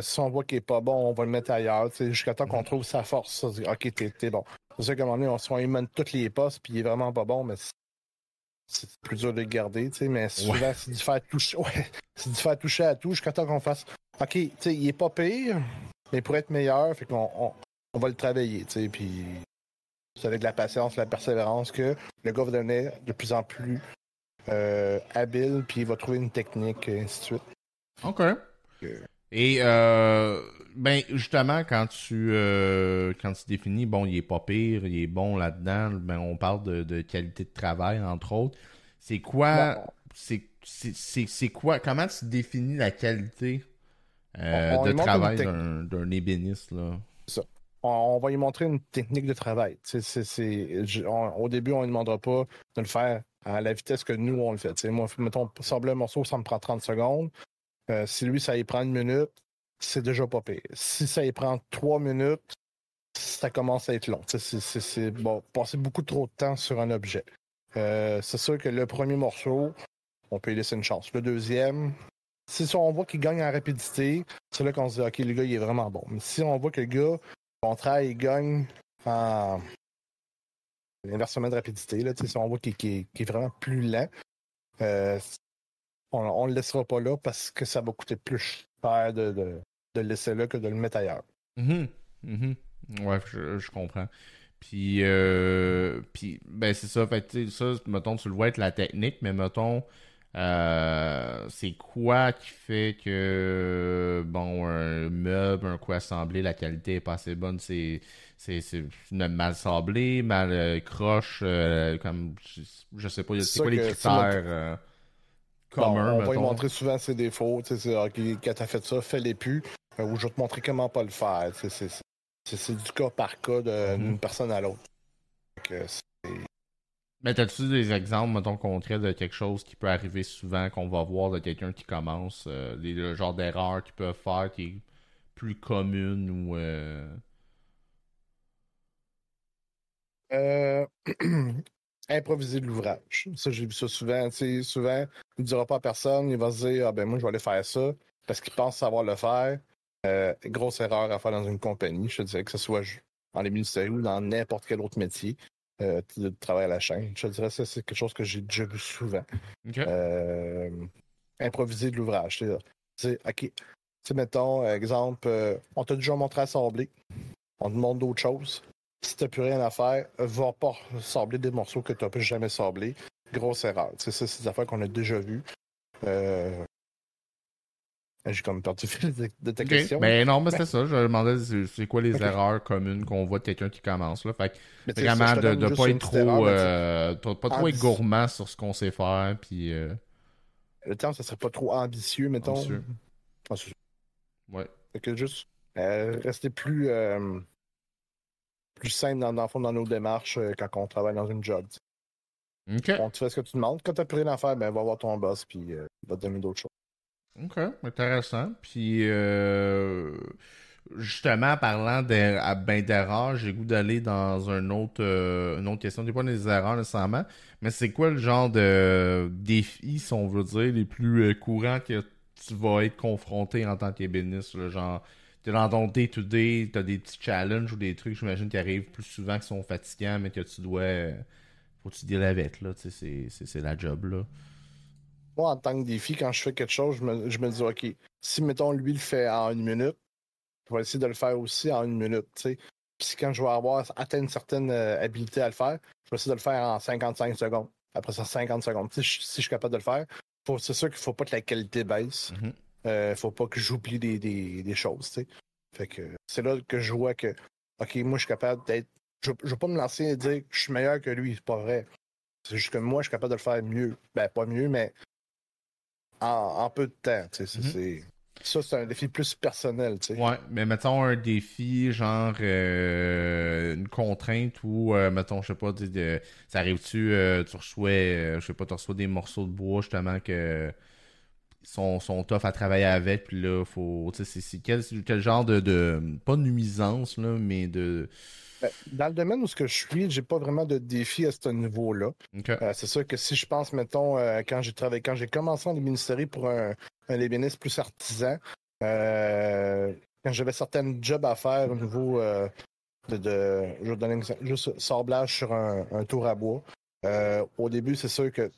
Si on voit qu'il est pas bon, on va le mettre ailleurs, jusqu'à temps qu'on mm-hmm. trouve sa force. ok, t'es bon. C'est ça qu'à un moment donné, on se mène toutes les postes, puis il est vraiment pas bon, mais c'est plus dur de le garder, tu sais, mais souvent, c'est de faire toucher, ouais, c'est de faire toucher à tout jusqu'à temps qu'on fasse, OK, tu sais, il est pas pire, mais pour être meilleur, fait qu'on on, va le travailler, tu sais, puis c'est avec la patience, la persévérance que le gars va devenir de plus en plus euh, habile, puis il va trouver une technique, et ainsi de suite. OK. Et euh, ben justement quand tu euh, quand tu définis bon il est pas pire il est bon là-dedans ben on parle de, qualité de travail entre autres. C'est quoi c'est c'est quoi comment tu définis la qualité euh, de travail d'un ébéniste là? Ça. On, va lui montrer une technique de travail. Au début on ne demandera pas de le faire à la vitesse que nous on le fait. Moi mettons sabler un morceau ça me prend 30 secondes euh, si lui, ça y prend une minute, c'est déjà pas pire. Si ça y prend trois minutes, ça commence à être long. C'est bon, passer beaucoup trop de temps sur un objet. Euh, c'est sûr que le premier morceau, on peut lui laisser une chance. Le deuxième, si on voit qu'il gagne en rapidité, c'est là qu'on se dit, OK, le gars, il est vraiment bon. Mais si on voit que le gars, au contraire, il gagne en inversement de rapidité, là, si on voit qu'il est vraiment plus lent, euh, on ne le laissera pas là parce que ça va coûter plus cher de, de, le laisser là que de le mettre ailleurs. Mm Ouais, je, comprends. Puis, euh, puis ben c'est ça. Fait ça, mettons, tu le vois être la technique, mais mettons, euh, c'est quoi qui fait que, bon, un meuble, un coup assemblé, la qualité est pas assez bonne? C'est c'est mal sablé, mal euh, croche, comme, je, sais pas, c'est quoi les critères? On va lui montrer souvent ses défauts. quand t'as fait ça, fais-les plus. Euh, ou je vais te montrer comment pas le faire. C'est du cas par cas d'une mm-hmm. personne à l'autre. Mais t'as-tu des exemples, mettons, concrets de quelque chose qui peut arriver souvent, qu'on va voir de quelqu'un qui commence, euh, des, le genre d'erreur qu'ils peuvent faire qui est plus commune ou. Euh... Euh... improviser de l'ouvrage. Ça, j'ai vu ça souvent. souvent, il ne dira pas à personne, il va se dire Ah ben moi, je vais aller faire ça parce qu'il pense savoir le faire. Euh, grosse erreur à faire dans une compagnie, je te dirais que ce soit dans les ministères ou dans n'importe quel autre métier. euh, de travail à la chaîne. Je te dirais ça, c'est quelque chose que j'ai déjà vu souvent. Euh, improviser de l'ouvrage. C'est, OK. Tu sais, mettons, exemple, on t'a déjà montré à sabler. On te demande d'autres choses. Si t'as plus rien à faire, va pas sabler des morceaux que t'as jamais sablés. Grosse erreur. C'est ça, c'est des affaires qu'on a déjà vues. Euh, J'ai comme perdu de, ta Ok. question. Ben non, mais c'était ça. Je me demandais c'est- c'est quoi les erreurs communes qu'on voit de quelqu'un qui commence. Là? Fait que Mais ça, vraiment de, juste pas être erreur, trop, mais euh, pas trop être gourmand sur ce qu'on sait faire. Puis, euh, Le terme, ça serait pas trop ambitieux, mettons. Ambitieux. Ah, c'est- ouais. Fait que juste euh, rester plus, euh, plus simple dans, dans, dans nos démarches euh, quand on travaille dans une job. Ok. On te fait ce que tu demandes. Quand t'as plus rien à faire, ben va voir ton boss puis euh, il va te donner d'autres choses. Ok, intéressant. Puis, euh, justement, parlant de, à ben d'erreurs, j'ai goût d'aller dans un autre, euh, une autre question. C'est pas des erreurs nécessairement, mais c'est quoi le genre de défis, si on veut dire, les plus euh, courants que tu vas être confronté en tant qu'ébéniste? Genre, t'es dans ton day-to-day, t'as des petits challenges ou des trucs, j'imagine, qui arrivent plus souvent, qui sont fatigants, mais que tu dois... euh, faut que tu deals avec, là. Tu sais, c'est- c'est la job, là. Moi, en tant que défi, quand je fais quelque chose, je me, je me dis, OK, si, mettons, lui le fait en une minute, je vais essayer de le faire aussi en une minute, tu sais. Puis quand je vais avoir atteint une certaine euh, habilité à le faire, je vais essayer de le faire en 55 secondes. Après ça, 50 secondes. Sais, je- si je suis capable de le faire, faut- c'est sûr qu'il faut pas que la qualité baisse. Mhm. Euh, faut pas que j'oublie des, des, des choses, tu sais. Fait que c'est là que je vois que, OK, moi, je suis capable d'être. Je, je vais pas me lancer et dire que je suis meilleur que lui, c'est pas vrai. C'est juste que moi, je suis capable de le faire mieux. Ben, pas mieux, mais en, en peu de temps, tu sais. c'est- Mhm. c'est- Ça, c'est un défi plus personnel, tu sais. Ouais, mais mettons un défi, genre euh, une contrainte ou, euh, mettons, je sais pas, de, ça arrive-tu, euh, tu reçois, je sais pas, tu reçois des morceaux de bois justement que sont, sont tough à travailler avec, puis là, faut, c'est- quel, quel genre de, de, pas de nuisance, là, mais de, Ben, dans le domaine où ce que je suis, j'ai pas vraiment de défi à ce niveau-là. Euh, c'est sûr que si je pense, mettons, euh, quand j'ai travaillé, quand j'ai commencé en ébénisterie pour un, un ébéniste plus artisan, euh, quand j'avais certaines jobs à faire au niveau de, de- je vais donner un exemple, juste sablage sur un, un tour à bois. au début, c'est sûr que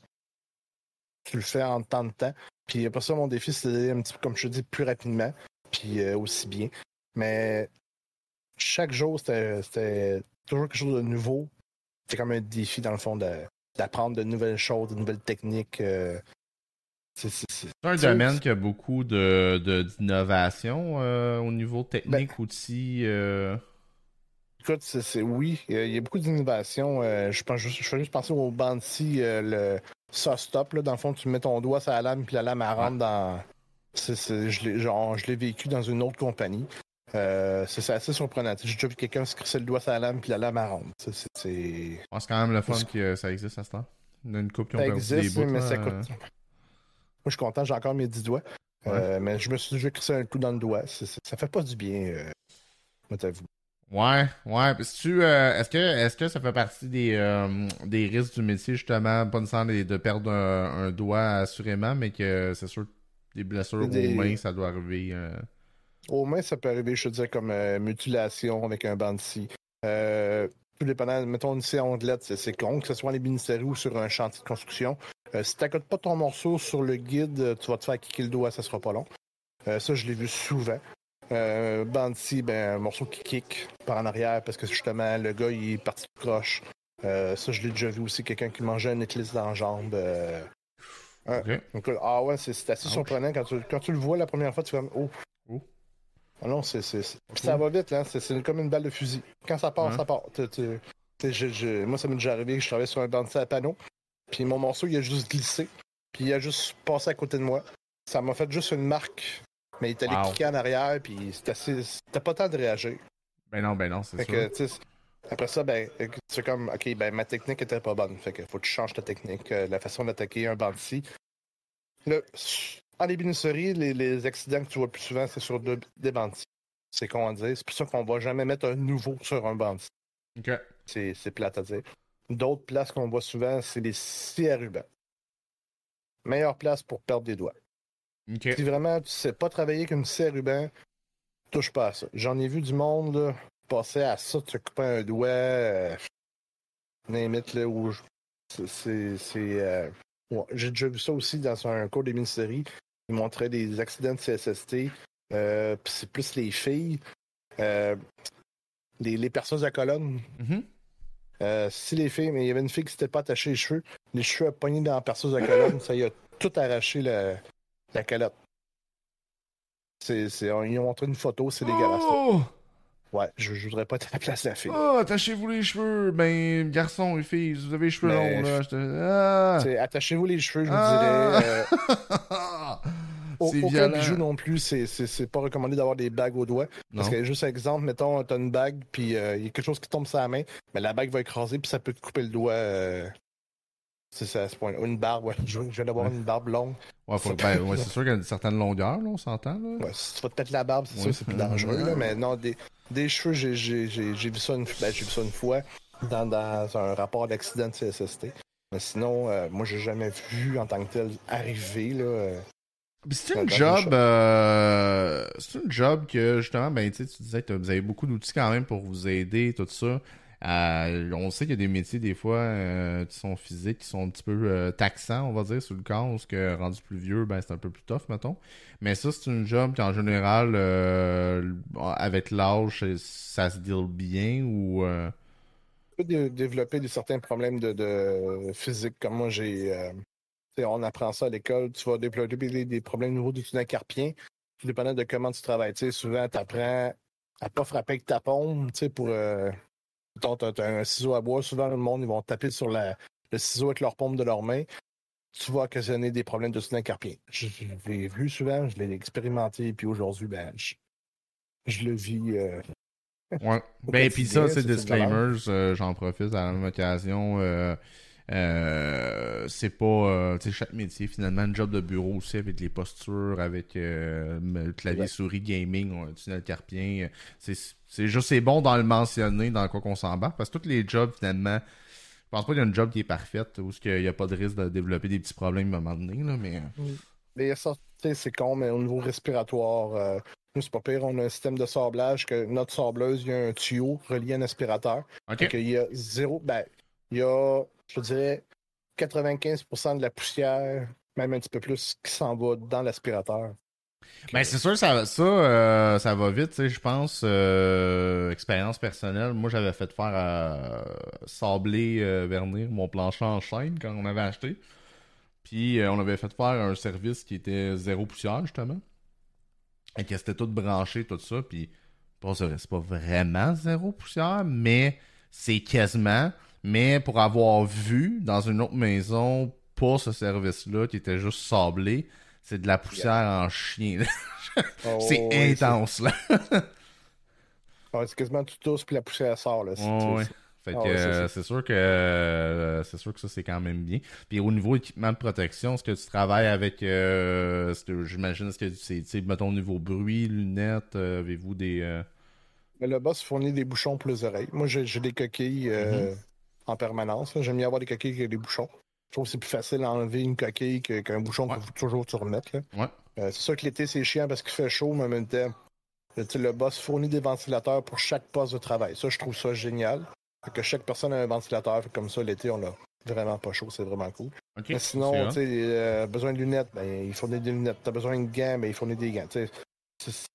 tu le fais en temps de temps. Puis après ça, mon défi, c'est d'aller un petit peu, comme je te dis, plus rapidement, puis euh, aussi bien. Mais chaque jour, c'était c'était toujours quelque chose de nouveau. C'est comme un défi, dans le fond, d'apprendre de nouvelles choses, de nouvelles techniques. euh, c'est- un domaine qui a beaucoup de, de- d'innovation euh, au niveau technique, outils, euh, Écoute, c'est, oui, il y, a, beaucoup d'innovations. Euh, je, pense, je, je fais juste penser au Bansi, euh, le stop là. Dans le fond, tu mets ton doigt sur la lame, puis la lame, elle rentre dans. Je, l'ai, genre, je l'ai vécu dans une autre compagnie. Euh, c'est, assez surprenant. J'ai déjà vu quelqu'un se crisser le doigt sur la lame, puis la lame, elle rentre. C'est, quand même le fun que ça existe à ce temps. Il y a une couple qui ont Ça existe, des bouts, mais là, ça euh, coûte. Moi, je suis content, j'ai encore mes 10 doigts. Euh, mais je me suis déjà crissé un coup dans le doigt. Ça fait pas du bien, euh, moi, t'avoue. Ouais, ouais. Tu, euh, est-ce que, est-ce que ça fait partie des, euh, des risques du métier justement, pas nécessairement de, de perdre un, un doigt assurément, mais que c'est sûr des blessures Des- aux mains, ça doit arriver. euh, Au moins, ça peut arriver, je te dirais, comme euh, mutilation avec un banc de scie. Tout dépendant, mettons une scie à ondelette, c'est, con, que ce soit en ébénisterie ou sur un chantier de construction. Si tu n'accotes pas ton morceau sur le guide, tu vas te faire kicker le doigt, ça sera pas long. Ça, je l'ai vu souvent. Euh, ben, un morceau qui kick par en arrière parce que justement, le gars, il est parti de croche. Euh, ça, je l'ai déjà vu aussi, quelqu'un qui mangeait un éclisse dans la jambe. euh, donc, ah ouais, c'est, assez Ouch. surprenant quand tu, quand tu le vois la première fois, tu fais comme, oh. Oh. Ah non, c'est, ça va vite, là. C'est, c'est comme une balle de fusil. Quand ça part, ça part. Je- je- moi, ça m'est déjà arrivé que je travaillais sur un bandit à panneau. Puis mon morceau, il a juste glissé. Puis il a juste passé à côté de moi. Ça m'a fait juste une marque. Mais il allé Wow. cliquer en arrière. Puis. C'était pas le temps de réagir. Ben non, ben non, c'est sais, après ça, ben, c'est comme, OK, ben, ma technique était pas bonne. Fait que faut que tu changes ta technique, euh, la façon d'attaquer un bandit. En ébénisterie, les, les accidents que tu vois le plus souvent, c'est sur de- des bandits. C'est à dire. C'est pour ça qu'on va jamais mettre un nouveau sur un bandit. Ok. C'est c'est plate à dire. D'autres places qu'on voit souvent, c'est les scies à ruban. Meilleure place pour perdre des doigts. Si vraiment tu sais pas travailler scie à ruban, touche pas à ça. J'en ai vu du monde là, passer à ça, se couper un doigt. euh, it, là, où je- c'est. euh, ouais, J'ai déjà vu ça aussi dans un cours des mini-séries. Ils montraient des accidents de CSST. Euh, puis c'est plus les filles. Euh, les, les perceuses à colonne. Mhm. Euh, si les filles, mais il y avait une fille qui s'était pas attachée les cheveux, les cheveux à poigner dans la perceuse à colonne, ça y a tout arraché la, la calotte. C'est, c'est, ils ont montré une photo, c'est dégueulasse. Oh! Ouais, je, je voudrais pas être à la place de la fille. Oh, attachez-vous les cheveux. Ben, garçons et filles, vous avez les cheveux Mais- longs, là. je te- Ah! Attachez-vous les cheveux, je vous Ah! dirais. euh, C'est aucun violent. bijou non plus, c'est, c'est, c'est pas recommandé d'avoir des bagues au doigt. Parce Non. que, juste exemple, mettons, t'as une bague, puis euh, il y a quelque chose qui tombe sur la main, mais la bague va écraser, puis ça peut te couper le doigt. euh, C'est ça, à ce point-là. Une barbe, ouais. Je, je viens d'avoir Ouais. une barbe longue. Ouais, ben, ouais, c'est sûr qu'il y a une certaine longueur, là, on s'entend, là. Ouais, si tu vas te mettre la barbe, c'est sûr, c'est plus dangereux. là, mais non, des, des cheveux, j'ai, j'ai, j'ai, j'ai vu ça une, ben, j'ai vu ça une fois dans, dans un rapport d'accident de CSST. Mais sinon, euh, moi, j'ai jamais vu en tant que tel arriver. Là, euh, C'est une job, euh, c'est une job que justement, ben tu disais que vous avez beaucoup d'outils quand même pour vous aider, tout ça. Euh, on sait qu'il y a des métiers des fois euh, qui sont physiques, qui sont un petit peu euh, taxants, on va dire, sur le corps, parce que rendu plus vieux, ben c'est un peu plus tough, mettons. Mais ça, c'est une job qui en général, avec l'âge, ça se deal bien ou peut dé- développer des certains problèmes de, de physique. Comme moi, j'ai. on apprend ça à l'école. Tu vas développer des, des problèmes nouveaux du tunnel carpien. Tout dépendant de comment tu travailles. Souvent, tu apprends à pas frapper avec ta paume. Tu sais, pour. Euh, t'as- un ciseau à bois. Souvent, le monde, ils vont taper sur la, le ciseau avec leur paume de leur main. Tu vas occasionner des problèmes de tunnel carpien. Je, je l'ai vu souvent, je l'ai expérimenté. Puis aujourd'hui, ben, je, je le vis. euh, Ouais. Ben, puis ça, c'est disclaimers, euh, j'en profite à la même occasion. euh, c'est pas, tu sais, chaque métier, finalement, un job de bureau aussi, avec les postures, avec le clavier souris gaming, on un tunnel carpien. C'est c'est juste, c'est bon dans le mentionner, dans quoi qu'on s'embarque, parce que tous les jobs, finalement, je pense pas qu'il y a une job qui est parfaite, où il n'y a pas de risque de développer des petits problèmes à un moment donné, là, mais... Mais ça, tu sais, c'est con, mais au niveau respiratoire, euh, nous, c'est pas pire. On a un système de sablage que notre sableuse, il y a un tuyau relié à un aspirateur. Fait qu'il y a zéro. Ben, il y a, je dirais, 95% de la poussière, même un petit peu plus, qui s'en va dans l'aspirateur. Ben c'est sûr ça ça euh, ça va vite, tu sais, je pense euh, expérience personnelle. Moi j'avais fait faire euh, sabler euh, vernir mon plancher en chaîne quand on avait acheté. Puis on avait fait faire un service qui était zéro poussière justement. Et que c'était tout branché tout ça puis pas c'est pas vraiment zéro poussière mais c'est quasiment mais pour avoir vu dans une autre maison pas ce service là qui était juste sablé, c'est de la poussière en chien. Oh, c'est ouais, intense, là. Ouais, c'est quasiment tout tous, puis la poussière sort. Là. Ouais, Fait que Ah ça, euh, c'est- sûr que euh, c'est sûr que ça c'est quand même bien. Puis au niveau équipement de protection, est-ce que tu travailles avec euh, que j'imagine est-ce que c'est tu mettons au niveau bruit, lunettes, avez-vous des Mais le boss fournit des bouchons pour les oreilles. Moi, j'ai des coquilles euh, en permanence. J'aime mieux avoir des coquilles que des bouchons. Je trouve que c'est plus facile à enlever une coquille qu'un bouchon Ouais. qu'il faut toujours tu remettre. là. Ouais. Euh, c'est sûr que l'été, c'est chiant parce qu'il fait chaud, mais en même temps, le boss fournit des ventilateurs pour chaque poste de travail. Ça, je trouve ça génial. Fait que chaque personne a un ventilateur. Fait comme ça, l'été, on a vraiment pas chaud. C'est vraiment cool. Mais sinon, tu sais, euh, besoin de lunettes, ben, il fournit des lunettes. T'as besoin de gants, ben, il fournit des gants. Tu sais, c'est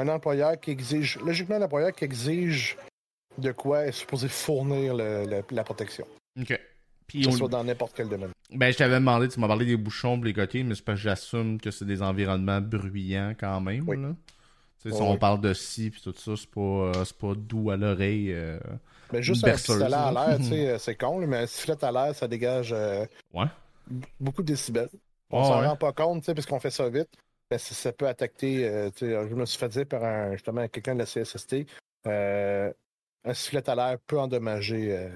un employeur qui exige, logiquement, un employeur qui exige de quoi est supposé fournir le- le- la protection, OK. Puis que soit dans n'importe quel domaine. ben je t'avais demandé, tu m'as parlé des bouchons pour les coquilles, mais c'est parce que j'assume que c'est des environnements bruyants quand même Oui. là. Si on parle de scie puis tout ça, c'est pas euh, pas doux à l'oreille. euh. Mais juste un pistolet à là. l'air, tu sais, euh, c'est con, mais un sifflet à l'air, ça dégage euh, Ouais. beaucoup de décibels. On Ouais, s'en ouais. rend pas compte, tu sais, parce qu'on fait ça vite. Mais ça, ça peut attaquer, je me suis fait dire par un, justement quelqu'un de la CSST, euh, un sifflet à l'air peut endommager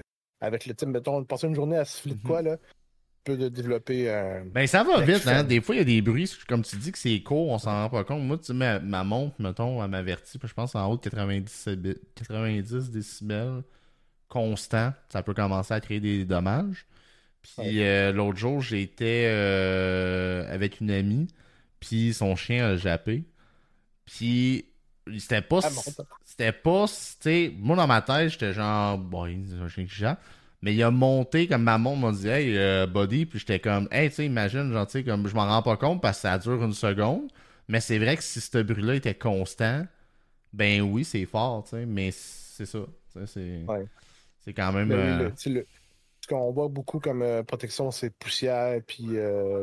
avec le type, mettons, passer une journée à siffler de quoi, là, peut de développer un. Ben ça va vite, hein. Des fois, il y a des bruits, comme tu dis que c'est court, on s'en rend pas compte. Moi, tu sais, ma, ma montre, mettons, elle m'avertit, je pense en haut de 90, débi- 90 décibels constant, ça peut commencer à créer des dommages. Puis euh, l'autre jour, j'étais euh, avec une amie, puis son chien a jappé. Puis c'était pas... Ah. C'était pas... Moi, dans ma tête, j'étais genre... Bon, c'est un chien qui jappe. Mais il a monté, comme ma montre m'a dit, hey, euh, body, puis j'étais comme, hey, tu sais, imagine, genre, tu sais, comme, je m'en rends pas compte parce que ça dure une seconde. Mais c'est vrai que si ce bruit-là était constant, ben oui, c'est fort, tu sais, mais c'est ça. C'est c'est quand même. Euh, ce qu'on voit beaucoup comme euh, protection, c'est poussière puis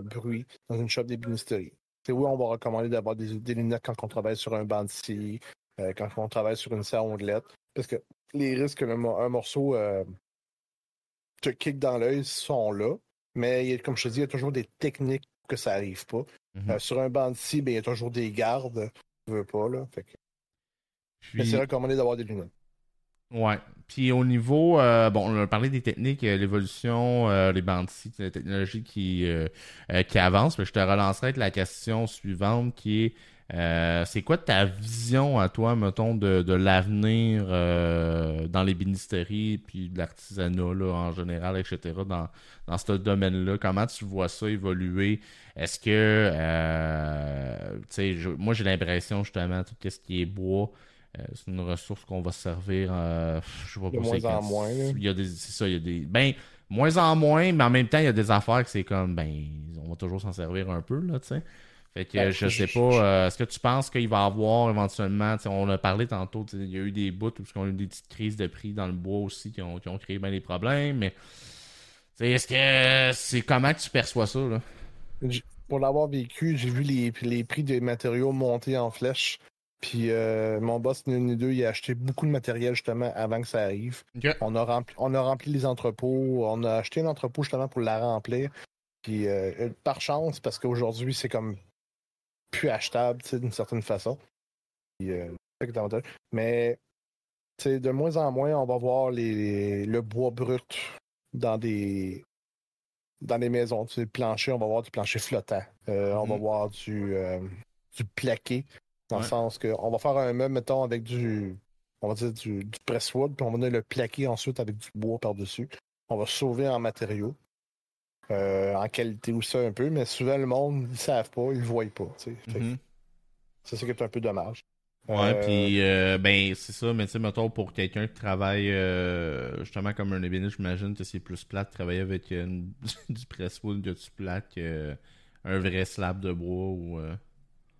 bruit dans une shop d'ébénisterie. C'est oui, on va recommander d'avoir des, lunettes quand on travaille sur un banc de quand on travaille sur une serre onglette. Parce que les risques qu'un morceau te kick dans l'œil sont là. Mais comme je te dis, il y a toujours des techniques que ça arrive pas. Mm-hmm. Euh, sur un banc de ben, il y a toujours des gardes. Tu veux pas, là. Mais c'est recommandé d'avoir des lunettes. Ouais. Puis au niveau, euh, bon, on a parlé des techniques, euh, l'évolution, les bandes la technologie qui, qui avance. Mais je te relancerai avec la question suivante qui est euh, c'est quoi ta vision à toi, mettons, de, de l'avenir euh, dans les bénisteries puis de l'artisanat en général, etc., dans, dans ce domaine-là? Comment tu vois ça évoluer? Est-ce que, euh, tu sais, moi j'ai l'impression justement, tout ce qui est bois, c'est une ressource qu'on va se servir, je vois pas De moins en moins. Il y a des, c'est ça, il y a des, ben, moins en moins, mais en même temps, il y a des affaires que c'est comme, ben, on va toujours s'en servir un peu, là, tu sais. Fait que ben, je sais pas, euh, est-ce que tu penses qu'il va y avoir éventuellement, on a parlé tantôt, il y a eu des bouts où on a eu des petites crises de prix dans le bois aussi qui ont, créé bien des problèmes, mais est-ce que c'est comment tu perçois ça là? Pour l'avoir vécu, j'ai vu les, les, prix des matériaux monter en flèche. Puis euh, mon boss, ni deux, il a acheté beaucoup de matériel justement avant que ça arrive. On, a rempli, on a rempli les entrepôts. On a acheté un entrepôt justement pour la remplir. Puis euh, par chance, parce qu'aujourd'hui, c'est comme plus achetable d'une certaine façon. Euh, mais de moins en moins, on va voir les, le bois brut dans des dans les maisons. Le plancher, on va voir du plancher flottant. Euh, on va mm-hmm. voir du, euh, du plaqué, dans le sens qu'on va faire un meuble, mettons, avec du on va dire du, du presswood, puis on va le plaquer ensuite avec du bois par-dessus. On va sauver en matériaux. Euh, en qualité ou ça un peu, mais souvent le monde, ils savent pas, ils le voient pas. Mm-hmm. C'est ça qui est un peu dommage. Ouais, euh, puis euh, ben c'est ça, mais tu sais, mettons pour quelqu'un qui travaille justement comme un ébéniste, j'imagine que c'est plus plat de travailler avec du presswood que du plat qu'un vrai slab de bois ou.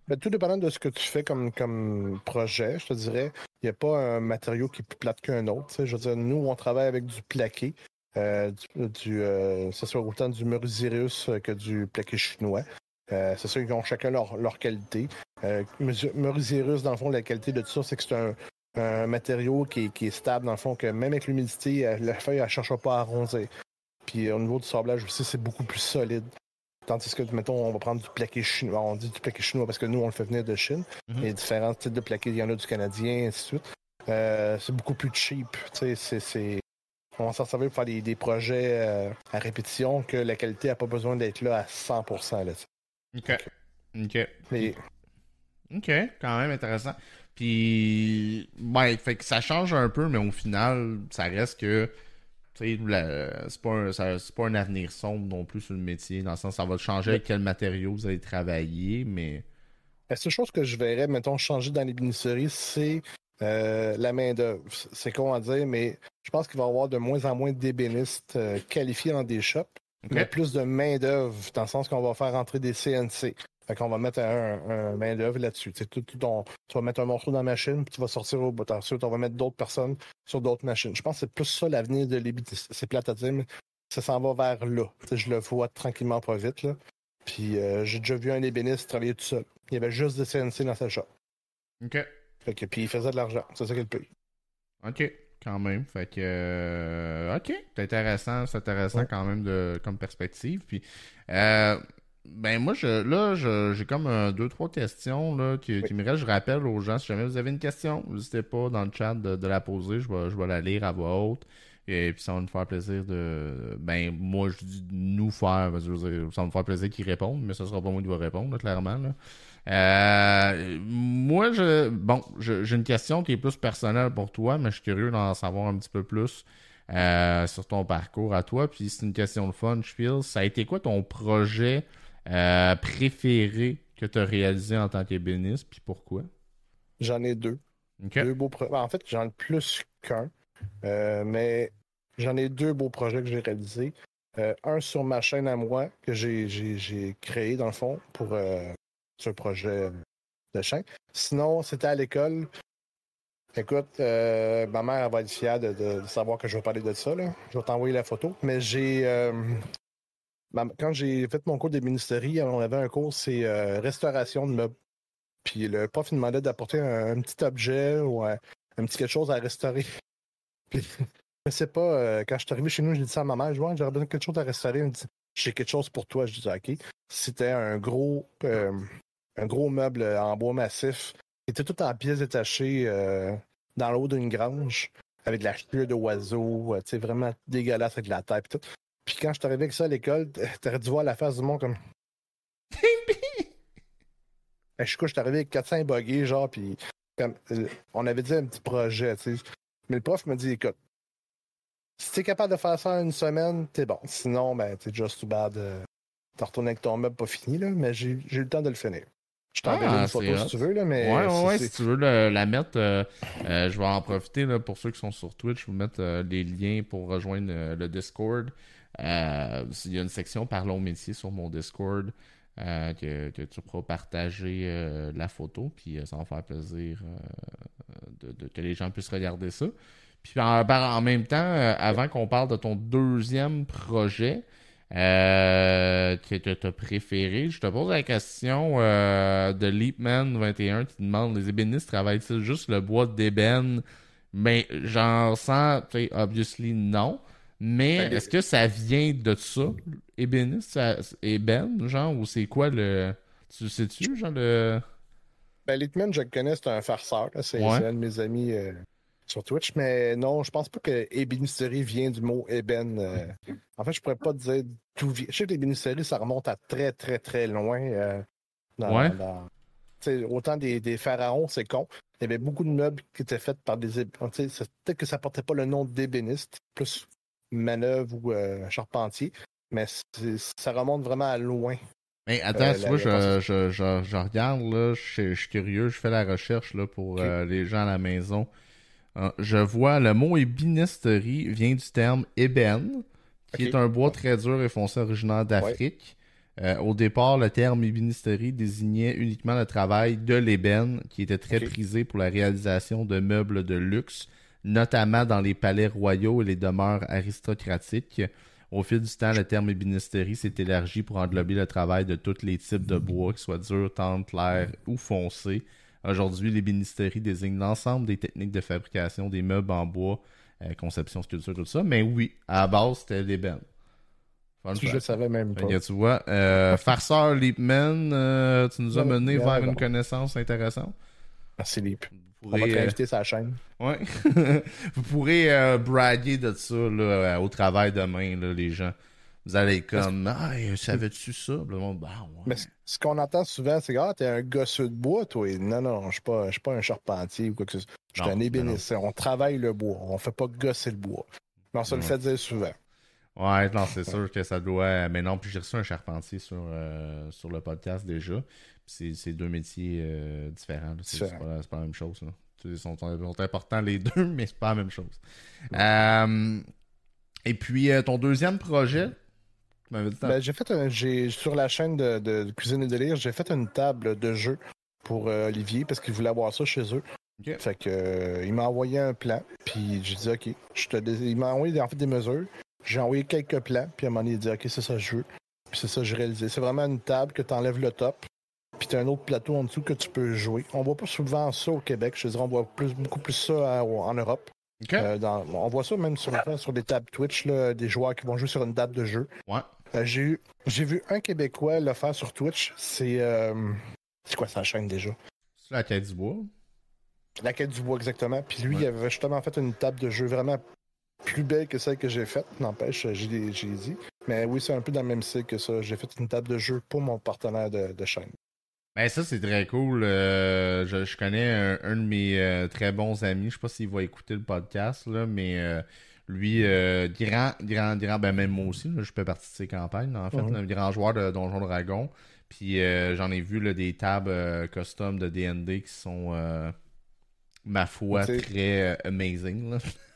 Ben, tout dépendant de ce que tu fais comme, comme projet, je te dirais, il n'y a pas un matériau qui est plus plate qu'un autre. Je veux dire, nous, on travaille avec du plaqué. Euh, du, euh, ce soit autant du Meurusirus que du plaqué chinois. Euh, c'est sûr qu'ils ont chacun leur, leur qualité. Euh, dans le fond, la qualité de tout ça, c'est que c'est un, un, matériau qui est, qui est, stable, dans le fond, que même avec l'humidité, la feuille, elle ne cherche pas à arrondir. Puis au niveau du sablage aussi, c'est beaucoup plus solide. Tandis que, mettons, on va prendre du plaqué chinois. On dit du plaqué chinois parce que nous, on le fait venir de Chine. Mm-hmm. Il y a différents types de plaqué. Il y en a du Canadien, et ainsi de suite. c'est beaucoup plus cheap. C'est, on va s'en servir pour faire des, projets euh, à répétition que la qualité n'a pas besoin d'être là à 100%. Là, OK. OK. OK, quand même intéressant. Puis, ouais, fait que ça change un peu, mais au final, ça reste que c'est pas, un, pas un avenir sombre non plus sur le métier, dans le sens ça va changer avec quel matériau vous allez travailler, mais. La seule chose que je verrais, mettons, changer dans les bénisseries, c'est euh, la main-d'œuvre. C'est con à dire, mais je pense qu'il va y avoir de moins en moins d'ébénistes euh, qualifiés dans des shops, mais plus de main-d'œuvre, dans le sens qu'on va faire entrer des CNC. Fait qu'on va mettre un, main-d'œuvre là-dessus. Tu, tu vas mettre un morceau dans la machine, puis tu vas sortir au bout. Ensuite, on va mettre d'autres personnes sur d'autres machines. Je pense que c'est plus ça l'avenir de l'ébéniste. C'est plate à dire, mais ça s'en va vers là. je le vois tranquillement pas vite. Là. Puis euh, j'ai déjà vu un ébéniste travailler tout seul. Il y avait juste des CNC dans sa shop. OK. Fait que, puis il faisait de l'argent. C'est ça qu'il paye. OK, quand même. Fait que, euh, OK, c'est intéressant, c'est intéressant quand même de, comme perspective. Puis, euh, ben moi, je, là, j'ai comme euh, deux, trois questions là, qui, qui me restent. Je rappelle aux gens, si jamais vous avez une question, n'hésitez pas dans le chat de, la poser. Je vais, je vais la lire à voix haute. Et puis ça va nous faire plaisir de. Ben, moi, je dis nous faire. Ça va me faire plaisir qu'ils répondent, mais ce sera pas moi qui va répondre, clairement. Là. Euh, moi, je, bon, j'ai une question qui est plus personnelle pour toi, mais je suis curieux d'en savoir un petit peu plus euh, sur ton parcours à toi. Puis c'est une question de fun, je feel. Ça a été quoi ton projet euh, préféré que tu as réalisé en tant qu'ébéniste, puis pourquoi? J'en ai deux. Deux beaux projets. En fait, j'en ai plus qu'un. mais j'en ai deux beaux projets que j'ai réalisés. Un sur ma chaîne à moi, que j'ai créé dans le fond pour ce projet de chaîne. Sinon, c'était à l'école. Écoute, ma mère va être fière de, savoir que je vais parler de ça. Je vais t'envoyer la photo. Mais j'ai quand j'ai fait mon cours d'ébénisterie, on avait un cours, c'est restauration de meubles. Puis le prof il demandait d'apporter un, petit objet ou un, petit quelque chose à restaurer. Puis, je sais pas, euh, quand je suis arrivé chez nous, j'ai dit ça à ma mère, je vois, j'aurais besoin de quelque chose à restaurer. Elle me dit, j'ai quelque chose pour toi. Je dis, OK. C'était un gros, euh, un gros meuble en bois massif. Il était tout en pièces détachées euh, dans l'eau d'une grange, avec de la chlure d'oiseaux, tu sais, vraiment dégueulasse avec de la et tout. Puis quand je suis arrivé avec ça à l'école, t'aurais dû voir la face du monde comme. Ben, je suis arrivé avec 400 buggés, genre, puis comme, euh, on avait dit un petit projet, tu sais. Mais le prof m'a dit, écoute, si t'es capable de faire ça en une semaine, t'es bon. Sinon, ben, t'es just too bad. Euh, T'as retourné avec ton meuble pas fini, là, mais j'ai eu le temps de le finir. Je t'enverrai ah, une photo si tu veux, là, mais. Ouais, ouais, si tu veux la mettre, euh, je vais en profiter là, pour ceux qui sont sur Twitch, je vais vous mettre les liens pour rejoindre le Discord. il y a une section Parlons métier sur mon Discord. Euh, que, tu pourras partager euh, la photo, puis euh, ça va faire plaisir de, que les gens puissent regarder ça. Puis en, même temps, avant qu'on parle de ton deuxième projet que tu as préféré, je te pose la question de Leapman21 qui demande les ébénistes travaillent-ils juste le bois d'ébène? Mais j'en sens, obviously non. Mais ben, est-ce que ça vient de ça, ébéniste, ébène, genre, ou c'est quoi le. Tu sais-tu, genre, le. Ben, Litman, je le connais, c'est un farceur. C'est un de mes amis euh, sur Twitch. Mais non, je pense pas que ébénisterie vient du mot ébène. Euh. En fait, je pourrais pas dire d'où vient. Je sais que l'ébénisterie, ça remonte à très, très, très loin. Euh, ouais. autant des, des pharaons, c'est con. Il y avait beaucoup de meubles qui étaient faits par des Peut-être que ça portait pas le nom d'ébéniste, plus manœuvre ou euh, charpentier, mais ça remonte vraiment à loin. Mais attends, euh, tu vois, je, je, je, regarde, là, je, suis curieux, je fais la recherche là, pour les gens à la maison. Je vois le mot ébénisterie vient du terme ébène, qui est un bois très dur et foncé originaire d'Afrique. au départ, le terme ébénisterie désignait uniquement le travail de l'ébène, qui était très prisé pour la réalisation de meubles de luxe notamment dans les palais royaux et les demeures aristocratiques. Au fil du temps, le terme ébénisterie s'est élargi pour englober le travail de tous les types de bois, qu'ils soient durs, tendres, clairs ou foncés. Aujourd'hui, l'ébénisterie désigne l'ensemble des techniques de fabrication des meubles en bois, euh, conception, sculpture, tout ça. Mais oui, à la base, c'était l'ébène. Je le savais même pas. tu vois, euh, Farceur Liepman, euh, tu nous as mené vers une connaissance intéressante. Merci Liep. On va euh, inviter sa chaîne. Ouais. vous pourrez euh, braguer de ça là, euh, au travail demain, là, les gens. Vous allez comme, ah, savais-tu ça? Bah, Mais ce qu'on entend souvent, c'est que ah, t'es un gosseux de bois, toi. Non, non, je suis pas, pas un charpentier ou quoi que ce soit. Je suis un ébéniste. On travaille le bois. On fait pas gosser le bois. Mais on se le fait dire souvent. Ouais, non, c'est sûr que ça doit. Mais non, puis j'ai reçu un charpentier sur, sur le podcast déjà c'est deux métiers euh, différents. C'est pas, pas, la même chose. Ils sont, importants les deux, mais c'est pas la même chose. Euh, et puis, euh, ton deuxième projet, ben, j'ai fait un, sur la chaîne de, Cuisine et Délire, j'ai fait une table de jeu pour Olivier parce qu'il voulait avoir ça chez eux. Fait que il m'a envoyé un plan, puis j'ai dit OK. Je te, il m'a envoyé en fait des mesures. J'ai envoyé quelques plans, puis à un moment donné, il a dit OK, c'est ça je veux. Puis c'est ça que j'ai réalisé. C'est vraiment une table que tu enlèves le top, puis tu as un autre plateau en dessous que tu peux jouer. On voit pas souvent ça au Québec. Je dirais, on voit plus, beaucoup plus ça en Europe. Euh, on voit ça même sur, sur des tables Twitch, des joueurs qui vont jouer sur une table de jeu. Ouais. Euh, j'ai, j'ai vu un Québécois le faire sur Twitch. C'est. Euh, c'est quoi sa chaîne déjà? C'est la quête du bois. La quête du bois, exactement. Puis lui, il avait justement fait une table de jeu vraiment plus belle que celle que j'ai faite. N'empêche, j'ai, dit. Mais oui, c'est un peu dans le même style que ça. J'ai fait une table de jeu pour mon partenaire de chaîne. Ben ça c'est très cool. Euh, je, connais un, de mes euh, très bons amis. Je sais pas s'il va écouter le podcast là, mais euh, lui grand grand grand ben même moi aussi. je fais partie de ses campagnes. En fait, mhm. un grand joueur de Donjon Dragon. Puis j'en ai vu des tables custom de D&D qui sont ma foi très amazing. Là.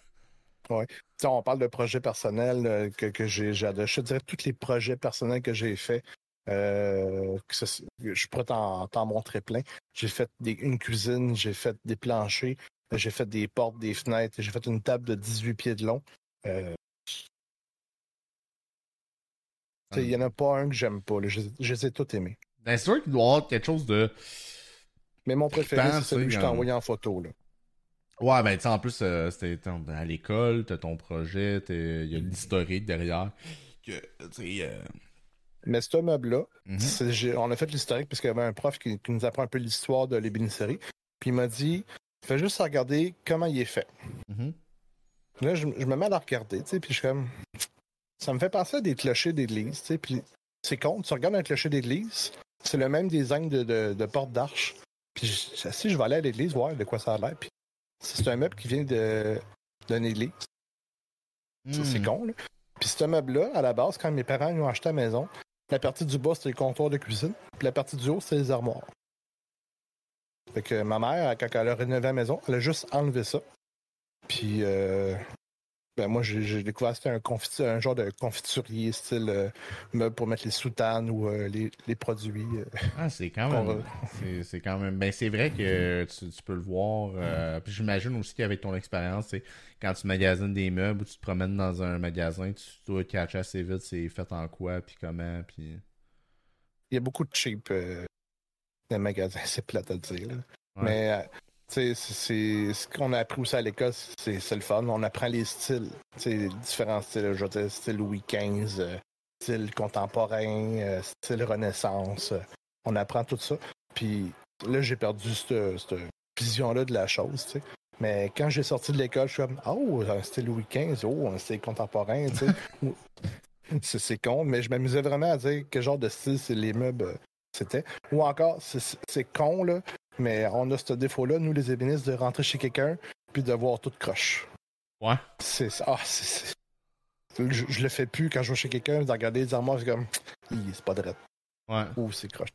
Ouais. on parle de projets personnels euh, que, que j'ai. Je te dirais tous les projets personnels que j'ai faits. Euh, je pourrais t'en montrer plein. J'ai fait une cuisine, j'ai fait des planchers, j'ai fait des portes, des fenêtres, j'ai fait une table de 18 pieds de long. Euh, il n'y en a pas un que j'aime pas. Je, les ai tous aimés. Ben, c'est sûr qu'il doit y avoir quelque chose de. Mais mon préféré, c'est celui que je t'ai envoyé en photo. Là. Ouais, ben, tu sais, en plus, euh, c'était à l'école, t'as ton projet, il y a l'historique derrière. Que, euh, Mais ce meuble-là, mhm. on a fait l'historique parce qu'il y avait un prof qui, nous apprend un peu l'histoire de l'ébénisserie. Puis il m'a dit fais juste regarder comment il est fait. Mhm. Là, je, me mets à regarder, tu sais, puis je suis comme. Ça me fait penser à des clochers d'église, tu sais, puis c'est con, tu regardes un clocher d'église, c'est le même design de, de, porte d'arche. Puis si je vais aller à l'église voir de quoi ça a l'air, puis c'est un meuble qui vient d'une église. C'est hmm. con, là. Puis ce meuble-là, à la base, quand mes parents ont acheté la maison, la partie du bas, c'était le comptoir de cuisine, puis la partie du haut, c'était les armoires. Fait que ma mère, quand elle a rénové la maison, elle a juste enlevé ça. Puis euh, ben moi, j'ai découvert que c'était un, un genre de confiturier style euh, meuble pour mettre les soutanes ou euh, les, produits. Euh, ah, c'est quand même. C'est quand même. Ben, c'est vrai que tu, peux le voir. puis j'imagine aussi qu'avec ton expérience, quand tu magasines des meubles ou tu te promènes dans un magasin, tu dois catcher assez vite c'est fait en quoi, puis comment, puis. Il y a beaucoup de cheap les magasins, c'est plate à dire. Mais c'est ce qu'on a appris aussi à l'école, c'est le fun. On apprend les styles, différents styles. Je veux dire, style Louis XV, euh, style contemporain, euh, style Renaissance. Euh, on apprend tout ça. Puis là, j'ai perdu cette, vision-là de la chose. sais. Mais quand j'ai sorti de l'école, je suis comme Oh, un style Louis XV, oh, un style contemporain. c'est con, mais je m'amusais vraiment à dire quel genre de style c'est les meubles c'était. Ou encore, c'est con, là, mais on a ce défaut-là, nous les ébénistes, de rentrer chez quelqu'un puis de voir tout croche. Ouais. C'est ah, c'est. Je, je, le fais plus quand je vais chez quelqu'un, de regarder les armoires, c'est comme. C'est pas drôle. Ouais. Ou c'est croche.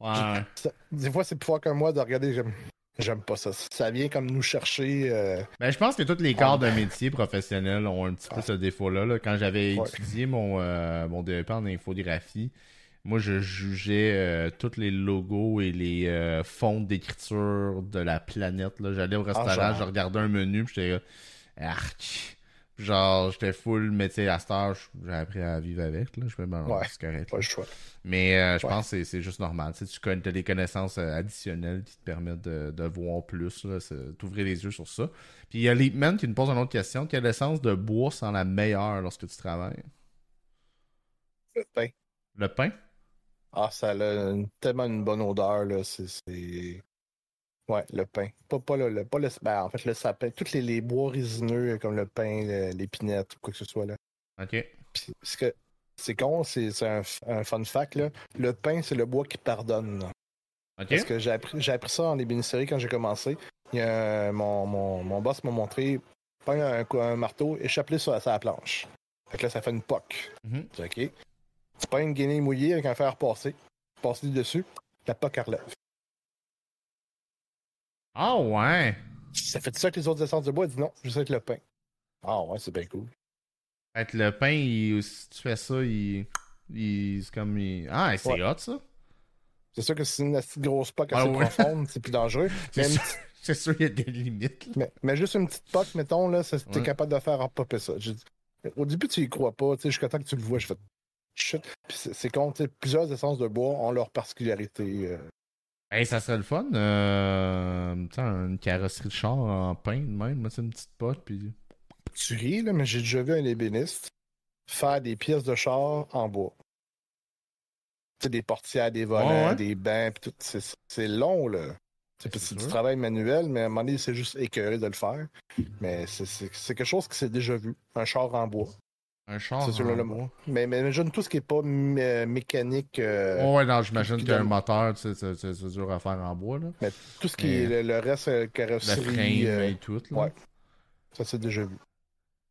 Ouais. des fois, c'est plus fort qu'un moi de regarder, j'aime. J'aime pas ça. Ça vient comme nous chercher. Euh... Ben, je pense que tous les corps d'un métier professionnel ont un petit peu ce défaut-là. Quand j'avais étudié mon, euh, mon DEP en infographie, moi, je jugeais euh, tous les logos et les euh, fonds d'écriture de la planète. J'allais au ah, restaurant, je regardais un menu, puis j'étais arc. Genre, j'étais full, mais tu sais, à cette heure, j'ai appris à vivre avec. Là. Je peux ouais, c'est correct. Pas le choix. Mais euh, je pense que c'est juste normal. Tu, sais, tu as des connaissances additionnelles qui te permettent de, de voir plus, t'ouvrir les yeux sur ça. Puis il y a Leapman qui nous pose une autre question. Quelle essence de bois sent la meilleure lorsque tu travailles? Le pain. Le pain? Ah, ça a tellement une bonne odeur, là. C'est. Ouais, le pain. Pas, pas, le, pas le. Ben, en fait, le sapin. Tous les, les bois résineux, comme le pain, l'épinette, ou quoi que ce soit, là. OK. parce que c'est con, c'est un, un, fun fact, là. Le pain, c'est le bois qui pardonne. OK. Parce que j'ai appris, appris ça en ébénisserie quand j'ai commencé. Il y a mon, mon, mon boss m'a montré pain un, un marteau, échappé sur, la planche. Fait que là, ça fait une poque. Mm-hmm. OK. C'est pas une guinée mouillée avec un fer passé. Passer dessus, la poque relève. Ah ouais! Ça fait ça que les autres essences de bois? dit non, juste avec le pain. Ah ouais, c'est bien cool. Avec le pain, si tu fais ça, il. il c'est comme. Ah, c'est hot ça! C'est sûr que si c'est une grosse poque assez ah, profonde, c'est plus dangereux. c'est sûr, qu'il y a des limites. Mais, juste une petite poque, mettons, là, t'es capable de faire popper ça. Au début, tu y crois pas, tu sais, jusqu'à temps que tu le vois, je fais c'est con, plusieurs essences de bois ont leur particularité. Euh. ça serait le fun. Euh, une carrosserie de char en pain, même. C'est une petite pote. Puis... Tu ris, là, mais j'ai déjà vu un ébéniste faire des pièces de char en bois. sais des portières, des volets, des bancs, tout. C'est long, là. C'est du travail manuel, mais à un moment donné, c'est juste écœuré de le faire. Mais c'est quelque chose qui s'est déjà vu. Un char en bois. Un char. C'est le mot. Mais, mais imagine tout ce qui n'est pas mécanique. Euh, ouais, non, j'imagine qu'un moteur, c'est dur à faire en bois. Là. Mais tout ce qui est le, reste, euh, carrosserie. Le euh, et tout. Là. Ouais. Ça, c'est déjà vu.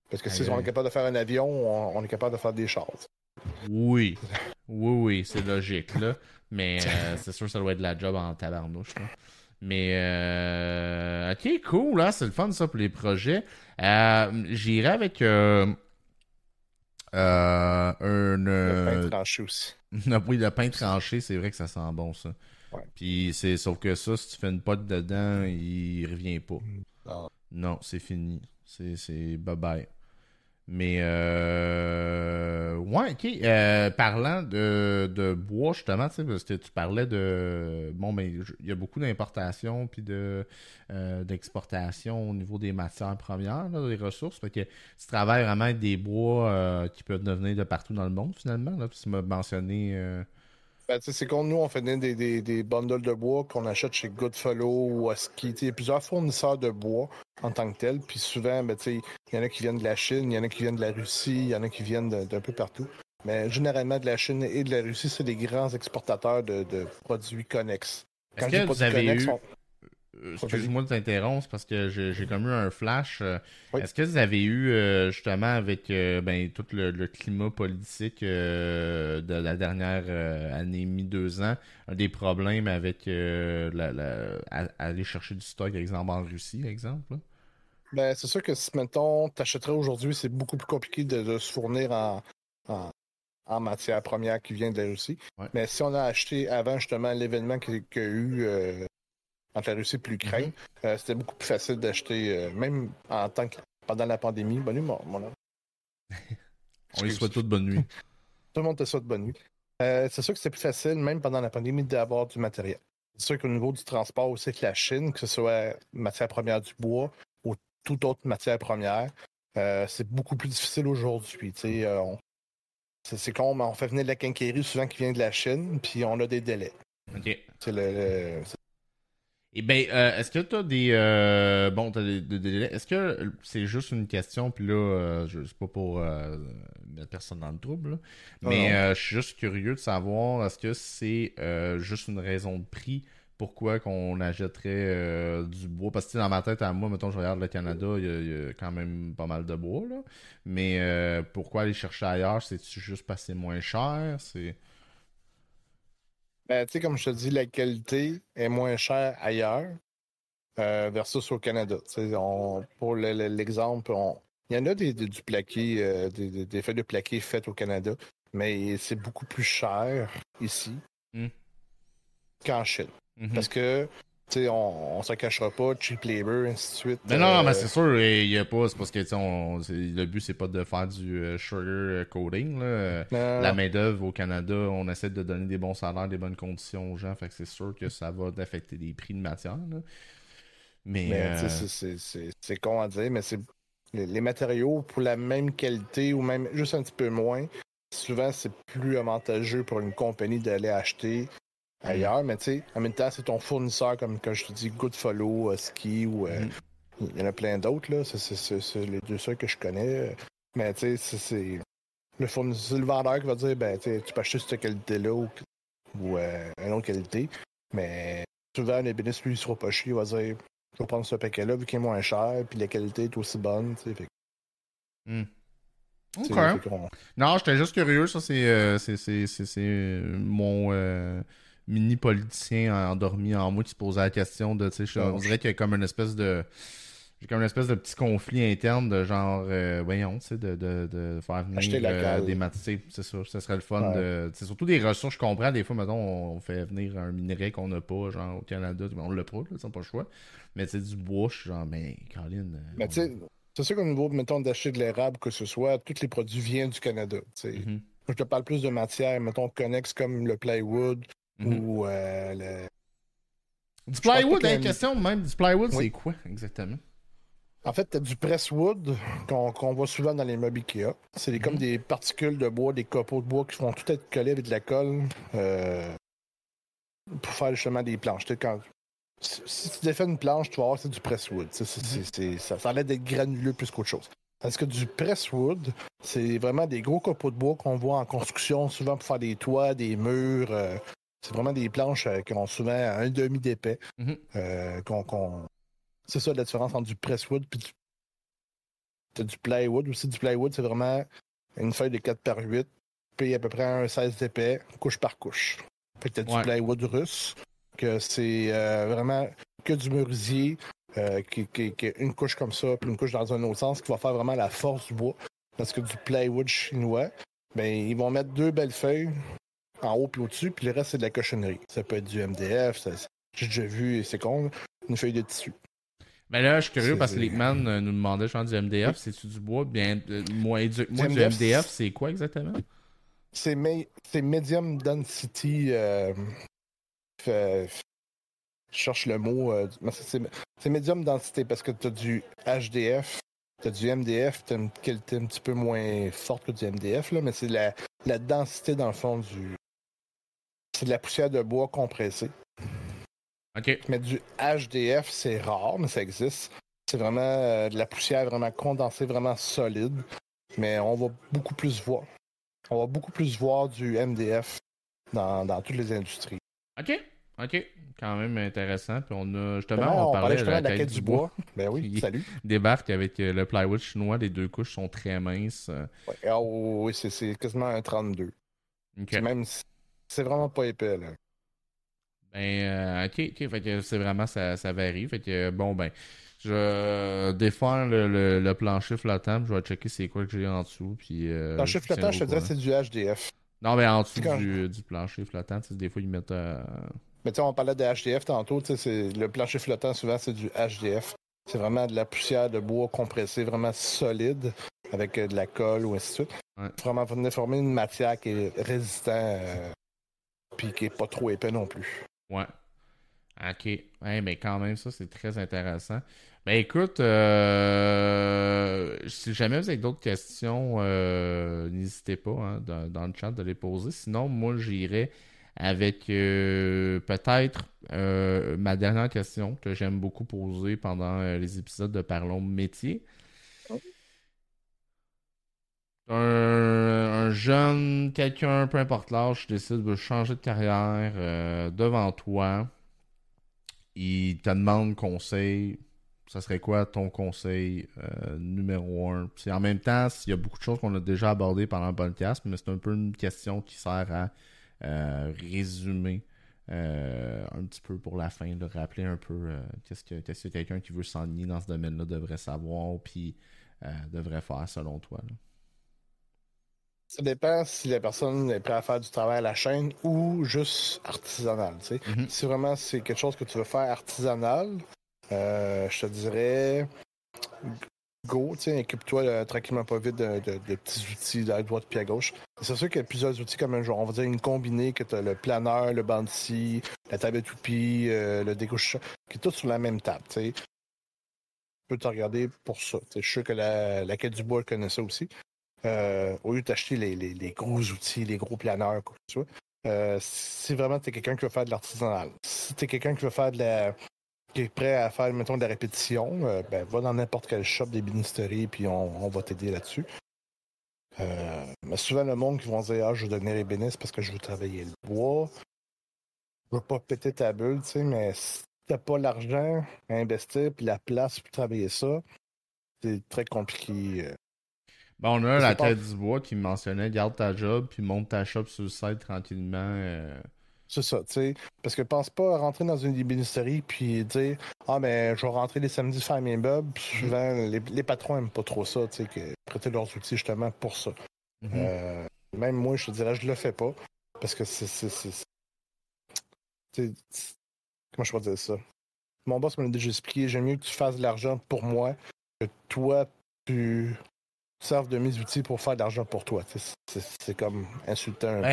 Parce que si on est capable de faire un avion, on, est capable de faire des chars. Oui. Oui, oui, c'est logique, là. Mais c'est sûr que ça doit être de la job en tabarnouche. Là. Mais, euh, ok, cool, là, c'est le fun, ça, pour les projets. Euh, J'irai avec euh, euh, un. Le pain euh, tranché aussi. oui, le pain tranché, c'est vrai que ça sent bon, ça. Ouais. Puis, c'est sauf que ça, si tu fais une pote dedans, il revient pas. Non. Non, c'est fini. C'est c'est bye-bye. Mais, euh... ouais, ok. Euh, parlant de, de bois, justement, parce que tu parlais de. Bon, mais je- il y a beaucoup d'importation puis de euh, d'exportation au niveau des matières premières, là, des ressources. Fait que tu travailles vraiment avec des bois euh, qui peuvent devenir de partout dans le monde, finalement. Là. Tu m'as mentionné. Ben, c'est comme nous, on fait des, des, des bundles de bois qu'on achète chez Goodfellow ou Husky. Il y a plusieurs fournisseurs de bois en tant que tel. Puis souvent, ben, il y en a qui viennent de la Chine, il y en a qui viennent de la Russie, il y en a qui viennent d'un peu partout. Mais généralement, de la Chine et de la Russie, c'est des grands exportateurs de, de produits connexes. Est-ce que vous avez eu. on- Excuse-moi de t'interrompre parce que j'ai comme eu un flash. euh, Oui. Est-ce que vous avez eu euh, justement avec euh, ben, tout le, le climat politique euh, de la dernière euh, année et demie, deux ans, des problèmes avec euh, la, la- à- aller chercher du stock, exemple en Russie, exemple? là? Ben, c'est sûr que si, mettons, t'achèterais aujourd'hui, c'est beaucoup plus compliqué de, de se fournir en, en, en matière première qui vient de la Russie. Ouais. Mais si on a acheté avant justement l'événement qu'il y a eu euh, entre la Russie et l'Ukraine, euh, c'était beaucoup plus facile d'acheter, euh, même en tant que pendant la pandémie. Bonne nuit, mon, mon homme. On lui souhaite toute bonne nuit. Tout le monde te souhaite bonne nuit. Euh, c'est sûr que c'est plus facile, même pendant la pandémie, d'avoir du matériel. C'est sûr qu'au niveau du transport aussi avec la Chine, que ce soit matière première du bois ou toute autre matière première, euh, c'est beaucoup plus difficile aujourd'hui. euh, on- C'est con, mais on fait venir de la quincaillerie souvent qui vient de la Chine, puis on a des délais. OK. C'est le, Eh bien, est-ce que tu as des. euh, bon, t'as des, des délais? Est-ce que c'est juste une question, puis là, euh, je sais pas pour euh, mettre personne dans le trouble, là, Non, mais euh, je suis juste curieux de savoir, est-ce que c'est euh, juste une raison de prix? Pourquoi qu'on achèterait euh, du bois? Parce que dans ma tête, à moi, mettons, je regarde le Canada, il y, a- il y a quand même pas mal de bois, là. Mais euh, pourquoi aller chercher ailleurs? C'est-tu juste parce que c'est moins cher? C'est. Ben, tu sais, comme je te dis, la qualité est moins chère ailleurs euh, versus au Canada. On- pour le- le- l'exemple, on- il y en a des, des- du plaqué, euh, des, des- feuilles de plaqué faites au Canada, mais c'est beaucoup plus cher ici Mm. qu'en Chine. Mhm. Parce que, on, on se cachera pas, cheap labor, ainsi de suite. Mais non, non, euh, mais c'est sûr, il y a pas, c'est parce que on- le but c'est pas de faire du euh, sugar coating. Là. Euh, non, La main-d'œuvre au Canada, on essaie de donner des bons salaires, des bonnes conditions aux gens, fait que c'est sûr que ça va affecter les prix de matière. là. Mais, Mais euh, c'est- con à dire, mais c'est les, les matériaux pour la même qualité ou même juste un petit peu moins, souvent c'est plus avantageux pour une compagnie d'aller acheter ailleurs. Mais tu sais, en même temps, c'est ton fournisseur, comme quand je te dis Goodfellow, euh, Ski ou euh, Mhm. il y en a plein d'autres, là. C'est- les deux seuls que je connais. Mais tu sais, c'est- le fournisseur, c'est le vendeur qui va dire ben tu peux acheter cette qualité-là ou, ou euh, une autre qualité. Mais souvent, le bénéfice, lui, il sera pas chier, il va dire je vais prendre ce paquet-là vu qu'il est moins cher, puis la qualité est aussi bonne. tu sais, fait sais, Ok. Non, j'étais juste curieux, ça c'est euh, c'est, euh, mon euh, mini politicien endormi en moi qui se posait la question de, tu sais, Ah, on dirait qu'il y a comme une espèce de j'ai comme une espèce de petit conflit interne de genre euh, voyons, tu sais, de, de, de faire venir euh, des matières, c'est ça, ça serait le fun Ouais. de c'est surtout des ressources, je comprends des fois mettons on fait venir un minerai qu'on n'a pas genre au Canada, on l'a pas, là, c'est pas le choix. Mais c'est du bois, je suis genre mais Caroline. euh, Mais tu sais, c'est sûr qu'au niveau, mettons, d'acheter de l'érable, que ce soit, tous les produits viennent du Canada. tu sais. mhm, Je te parle plus de matière, mettons, connexe comme le plywood mhm. ou euh, le. Du plywood, qu'il y a hein, une- question même du plywood, Oui. c'est quoi exactement? En fait, tu as du presswood qu'on qu'on voit souvent dans les meubles Ikea. C'est des- comme Mhm. des particules de bois, des copeaux de bois qui vont tout être collés avec de la colle euh, pour faire justement des planches. Quand- si, tu défais une planche, tu vas voir c'est du presswood. C'est- ça, ça a l'air d'être granuleux plus qu'autre chose. Parce que du presswood, c'est vraiment des gros copeaux de bois qu'on voit en construction, souvent pour faire des toits, des murs. euh, c'est vraiment des planches euh, qui ont souvent un demi d'épais. Mhm. euh, qu'on- C'est ça la différence entre du presswood et du... Du plywood aussi. Du plywood, c'est vraiment une feuille de 4 par 8, puis à peu près un 16 d'épais, couche par couche. Fait que t'as Ouais. du plywood russe, que c'est euh, vraiment que du merisier, euh, qui, qui, qui, une couche comme ça, puis une couche dans un autre sens, qui va faire vraiment la force du bois. Parce que du plywood chinois, ben, ils vont mettre deux belles feuilles en haut puis au-dessus, puis le reste, c'est de la cochonnerie. Ça peut être du MDF, j'ai déjà vu, et c'est con, une feuille de tissu. Ben là, je suis curieux parce que Leakman euh, nous demandait genre du MDF, c'est-tu du bois? Bien, euh, moi, du, moi, du MDF, c'est quoi exactement? C'est medium density. Euh, je cherche le mot. c'est medium densité parce que tu as du HDF, tu as du MDF, tu as une qualité un petit peu moins forte que du MDF, là, mais c'est la, la densité dans le fond du. C'est de la poussière de bois compressée. Mais du HDF, c'est rare, mais ça existe. C'est vraiment euh, de la poussière vraiment condensée, vraiment solide. Mais on va beaucoup plus voir. On va beaucoup plus voir du MDF dans, dans toutes les industries. OK. OK. Quand même intéressant. Puis on a justement, on, parlait, de la, quête du bois. Ben oui, salut. Débarque avec euh, le plywood chinois. Les deux couches sont très minces. Ouais, oh, oui, c'est quasiment un 32. Même c'est vraiment pas épais, là. Ben, euh, ok, ok. Fait que c'est vraiment, ça, ça varie. Fait que, bon, ben, je vais défaire le, le, plancher flottant. Je vais checker c'est quoi que j'ai en dessous. Puis, euh, plancher flottant, je te dirais, c'est du HDF. Non, mais en dessous du, du, plancher flottant, des fois, ils mettent. Euh... Mais tu sais, on parlait de HDF tantôt. Le plancher flottant, souvent, c'est du HDF. C'est vraiment de la poussière de bois compressée, vraiment solide, avec euh, de la colle ou ainsi de suite. Ouais. Vraiment, venir former une matière qui est résistante, euh, puis qui est pas trop épais non plus. Ouais. OK. mais quand même, ça, c'est très intéressant. Ben écoute, euh, si jamais vous avez d'autres questions, euh, n'hésitez pas hein, dans, le chat de les poser. Sinon, moi, j'irai avec euh, peut-être ma dernière question que j'aime beaucoup poser pendant les épisodes de Parlons métier. Un, jeune, quelqu'un, peu importe l'âge, décide de changer de carrière euh, devant toi. Il te demande conseil. Ça serait quoi ton conseil euh, numéro un? Puis en même temps, il y a beaucoup de choses qu'on a déjà abordées pendant le podcast, mais c'est un peu une question qui sert à euh, résumer un petit peu pour la fin, de rappeler un peu qu'est-ce que, que quelqu'un qui veut s'ennuyer dans ce domaine-là devrait savoir, puis devrait faire selon toi. Ça dépend si la personne est prête à faire du travail à la chaîne ou juste artisanal. Mm-hmm. Si vraiment c'est quelque chose que tu veux faire artisanal, euh, je te dirais go, occupe-toi euh, tranquillement pas vite de, petits outils à droite puis à gauche. C'est sûr qu'il y a plusieurs outils comme un genre, on va dire une combinée que tu as le planeur, le bandsi, la table toupie, euh, le découchage, qui est tout sur la même table. Tu peux te regarder pour ça. Je suis sûr que la, la quête du bois connaît ça aussi. Euh, au lieu d'acheter les, les, gros outils, les gros planeurs, quoi que euh, si vraiment tu es quelqu'un qui veut faire de l'artisanal, si tu es quelqu'un qui veut faire de la. qui est prêt à faire, mettons, de la répétition, euh, ben, va dans n'importe quel shop des binisteries, puis on, va t'aider là-dessus. mais souvent, le monde qui vont dire Ah, je veux les bénisses parce que je veux travailler le bois. Je veux pas péter ta bulle, tu sais, mais si t'as pas l'argent à investir, puis la place pour travailler ça, c'est très compliqué. Bon, on a la tête du bois qui mentionnait garde ta job puis monte ta shop sur le site tranquillement. Euh. C'est ça, tu sais. Parce que pense pas à rentrer dans une ébénisterie puis dire Ah, ben, je vais rentrer les samedis faire mes meubles. souvent, les, patrons aiment pas trop ça, tu sais, prêter leurs outils justement pour ça. Mm-hmm. Euh, même moi, je te dirais, je le fais pas. Parce que c'est. Comment je peux dire ça? Mon boss m'a déjà expliqué j'aime mieux que tu fasses de l'argent pour moi que toi, tu servent de mes outils pour faire de l'argent pour toi. C'est comme insultant un peu.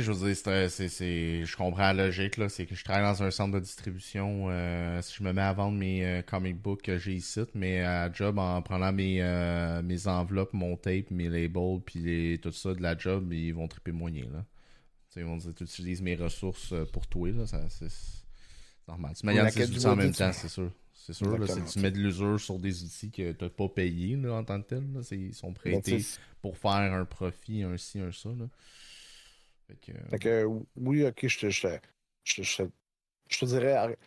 je veux dire, je comprends la logique. C'est que je travaille dans un centre de distribution. Euh, si je me mets à vendre mes euh, comic books que j'ai ici, mais à job, en prenant mes, euh, mes enveloppes, mon tape, mes labels, puis tout ça de la job, ils vont triper moyen. Là. ils vont dire, tu utilises mes ressources pour toi. C'est normal. Tu m'as dit en même temps, c'est sûr. C'est sûr, là, tu mets de l'usure sur des outils que tu n'as pas payés en tant que tel. Là, ils sont ben, prêtés pour faire un profit, un ci, un ça. Là. Fait que, oui, ok, je te, je, je, je te dirais,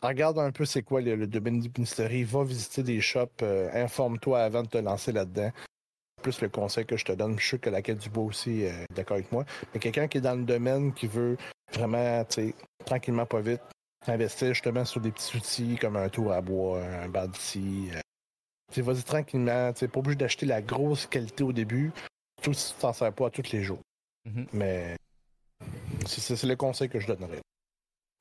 regarde un peu c'est quoi le, le domaine d'hypnisterie, va visiter des shops, euh, informe-toi avant de te lancer là-dedans. Plus le conseil que je te donne, je suis que la quête du bois aussi est d'accord avec moi. Mais quelqu'un qui est dans le domaine, qui veut vraiment, tu sais, tranquillement, pas vite, investir justement sur des petits outils comme un tour à bois, un bandit. Euh, vas-y tranquillement. Tu pas obligé d'acheter la grosse qualité au début, tout si tu t'en sers pas tous les jours. Mm-hmm. Mais c'est le conseil que je donnerais.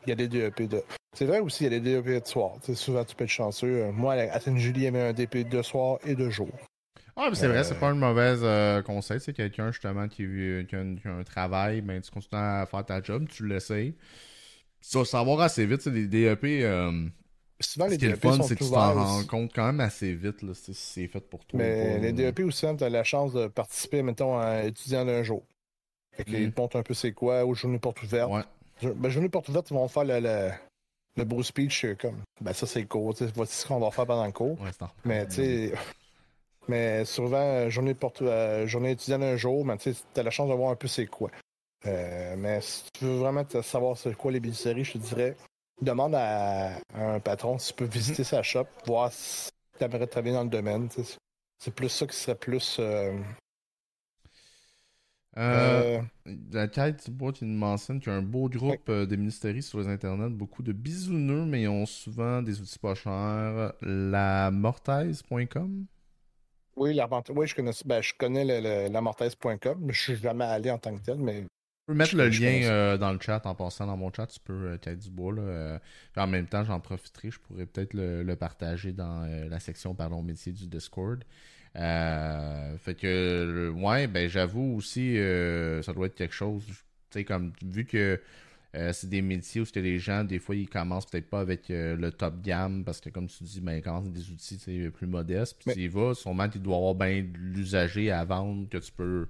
Il y a des DEP de. C'est vrai aussi, il y a des DEP de soir. souvent, tu peux être chanceux. Euh, moi, à Sainte-Julie, il y avait un DP de soir et de jour. Ah, c'est vrai, c'est pas un mauvais euh, conseil. C'est quelqu'un, justement, qui, qui, a un, travail, ben, tu continues à faire ta job, tu l'essayes. Ça va savoir assez vite, c'est des DEP. Euh, souvent, les ce qui est le fun, c'est que tu t'en rends compte quand même assez vite, là, si c'est fait pour toi. Mais les DEP aussi, tu as la chance de participer, mettons, à étudiant d'un jour. Fait qu'ils mm. te un peu c'est quoi, aux journées portes ouvertes. Ouais. Ben, journée porte ouverte, ils vont faire le, le, le beau speech euh, comme. Ben, ça, c'est le cours. Voici ce qu'on va faire pendant le cours. Ouais, mais, tu sais. Mais souvent, journée, porte, euh, journée étudiante un jour, mais tu as la chance de voir un peu c'est quoi. Mais si tu veux vraiment savoir c'est quoi les bénisseries, je te dirais, demande à, un patron si tu peux visiter sa shop, voir si tu aimerais travailler dans le domaine. C'est plus ça qui serait plus euh, la quête du bois, tu nous mentionnes qu'il y a un beau groupe euh, de ministéries sur les internets, beaucoup de bisouneux, mais ils ont souvent des outils pas chers. La mortaise.com Oui, la, oui, je connais, ben, je connais la mortaise.com, mais je suis jamais allé en tant que tel, mais. Je peux mettre le lien euh, dans le chat en passant dans mon chat, tu peux euh, du bois. Là, en même temps, j'en profiterai, je pourrais peut-être le, le, partager dans la section Parlons métier du Discord. Euh, fait que, ouais, ben j'avoue aussi, euh, ça doit être quelque chose. Tu sais, comme, vu que euh, c'est des métiers où les gens, des fois, ils commencent peut-être pas avec le top gamme parce que, comme tu dis, ben, ils commencent des outils plus modestes. Puis tu y vas, sûrement, tu dois avoir bien l'usager à vendre que tu peux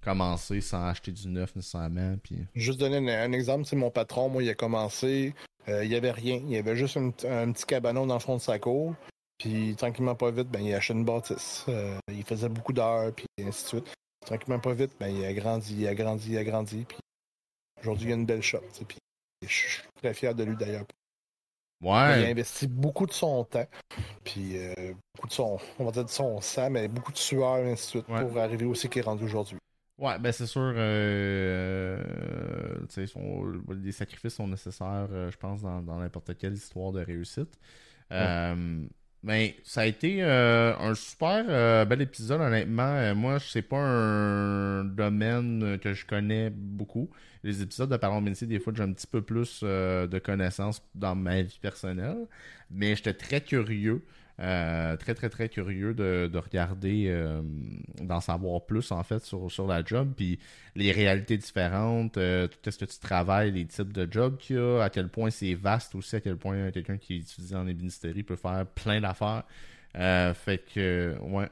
commencer sans acheter du neuf nécessairement. Puis... Juste donner un, exemple, c'est mon patron, moi, il a commencé, il n'y avait rien. Il y avait juste un, petit cabanon dans le fond de sa cour. Puis tranquillement pas vite, ben, il a acheté une bâtisse. Euh, il faisait beaucoup d'heures, puis ainsi de suite. Tranquillement pas vite, ben, il a grandi, il a grandi, il a grandi. Puis aujourd'hui, il a une belle shop. Puis je suis très fier de lui d'ailleurs. Ouais. Il a investi beaucoup de son temps, puis euh, beaucoup de son, on va dire de son sang, mais beaucoup de sueur, ainsi de suite, pour arriver aussi qu'il est rendu aujourd'hui. Ouais, ben c'est sûr, euh, euh les sacrifices sont nécessaires, je pense, dans n'importe quelle histoire de réussite. Ben, ça a été euh, un super euh, bel épisode, honnêtement. Euh, moi, c'est pas un domaine que je connais beaucoup. Les épisodes de Parlons Métier, des fois, j'ai un petit peu plus de connaissances dans ma vie personnelle. Mais j'étais très curieux. Euh, très, très, très curieux de, regarder, euh, d'en savoir plus, en fait, sur, sur la job, puis les réalités différentes, euh, tout ce que tu travailles, les types de jobs qu'il y a, à quel point c'est vaste aussi, à quel point quelqu'un qui étudie en ébénisterie peut faire plein d'affaires. fait que, ouais.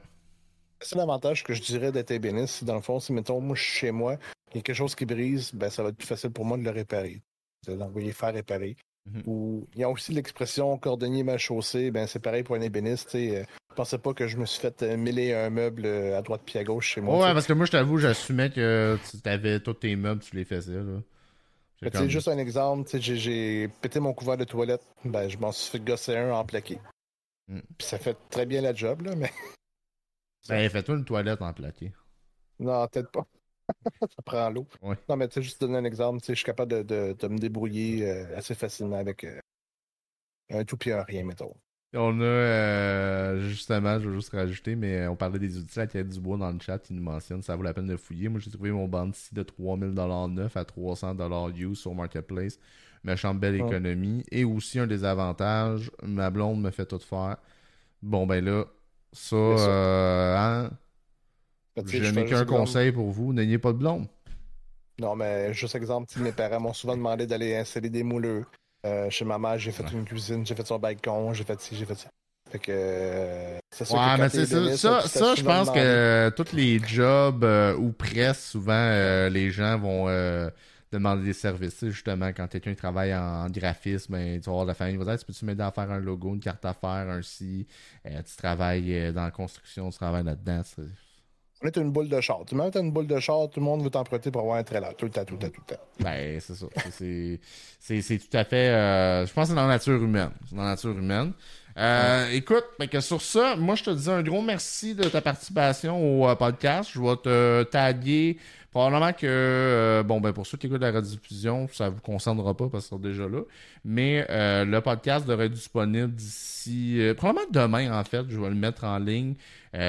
C'est l'avantage que je dirais d'être ébéniste. Dans le fond, si, mettons, moi, chez moi, il y a quelque chose qui brise, ben, ça va être plus facile pour moi de le réparer. De l'envoyer faire réparer. Mhm. Ou il y a aussi l'expression cordonnier mal chaussé, ben c'est pareil pour un ébéniste. Euh, je pensais pas que je me suis fait euh, mêler un meuble euh, à droite puis à gauche chez moi. Ouais, parce que moi je t'avoue, j'assumais que tu avais tous tes meubles, tu les faisais là. C'est juste un exemple, j'ai pété mon couvert de toilette, ben je m'en suis fait gosser un en plaqué. Mm. Puis ça fait très bien la job là, mais. Ben fais-toi une toilette en plaqué. Non, peut-être pas. Ça prend l'eau. Non, mais tu sais, juste donner un exemple, je suis capable de, de, me débrouiller euh, assez facilement avec euh, un tout puis un rien, mettons. On a euh, justement, je vais juste rajouter, mais on parlait des outils, la du bois dans le chat, il nous mentionne, ça vaut la peine de fouiller. Moi, j'ai trouvé mon ici de 3000$ neuf à 300$ use sur Marketplace. Méchante belle économie. Et aussi, un des avantages, ma blonde me fait tout faire. Bon, ben là, ça, hein, je n'ai qu'un conseil pour vous, n'ayez pas de blonde. Non, mais juste exemple, mes parents m'ont souvent demandé d'aller installer des mouleux. Euh, chez ma mère, j'ai fait une cuisine, j'ai fait son balcon, j'ai fait ci, j'ai fait ça. Fait que. Euh, c'est ça. Ouais, mais c'est ça, ça, je pense que tous les jobs euh, ou presque, souvent, les gens vont demander des services. Justement, quand quelqu'un travaille en, graphisme, ben, tu vas avoir la famille, va dire Peux-tu m'aider à faire un logo, une carte à faire, un si Tu travailles dans la construction, tu travailles là-dedans. On est une boule de char. Tu mets une boule de char, tout le monde veut t'emprunter pour avoir un trailer. Tout le temps, tout le temps, tout le temps. Ben, c'est ça. C'est tout à fait. Euh, je pense que c'est dans la nature humaine. C'est dans la nature humaine. Euh, écoute, ben que sur ça, moi je te dis un gros merci de ta participation au euh, podcast. Je vais te taguer Probablement que, euh, bon, ben pour ceux qui écoutent la rediffusion, ça vous concernera pas parce qu'ils sont déjà là. Mais euh, le podcast devrait être disponible d'ici, euh, probablement demain en fait. Je vais le mettre en ligne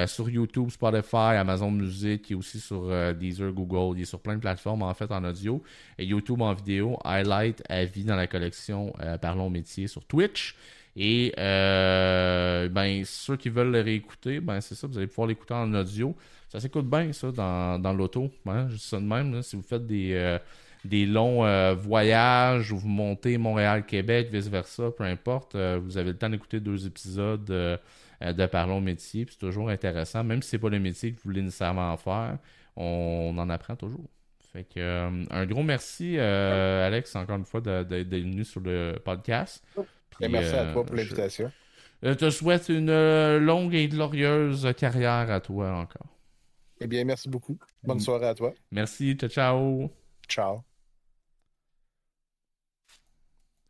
sur YouTube, Spotify, Amazon Music, et aussi sur Deezer, Google. Il est sur plein de plateformes en fait en audio. Et YouTube en vidéo, Highlight à vie dans la collection Parlons métier sur Twitch. Et ben ceux qui veulent le réécouter, ben c'est ça, vous allez pouvoir l'écouter en audio. Ça s'écoute bien, ça, dans, dans l'auto. Hein? Je ça de même. si vous faites des, euh, des longs euh, voyages ou vous montez Montréal-Québec, vice-versa, peu importe, euh, vous avez le temps d'écouter deux épisodes de Parlons métier. C'est toujours intéressant. Même si c'est pas le métier que vous voulez nécessairement faire, on, en apprend toujours. Fait que, un gros merci, Alex, encore une fois, d'être venu sur le podcast. merci à toi pour l'invitation. Je te souhaite une longue et glorieuse carrière à toi encore. Eh bien, merci beaucoup. Bonne mm. soirée à toi. Merci. Ciao, ciao. Ciao.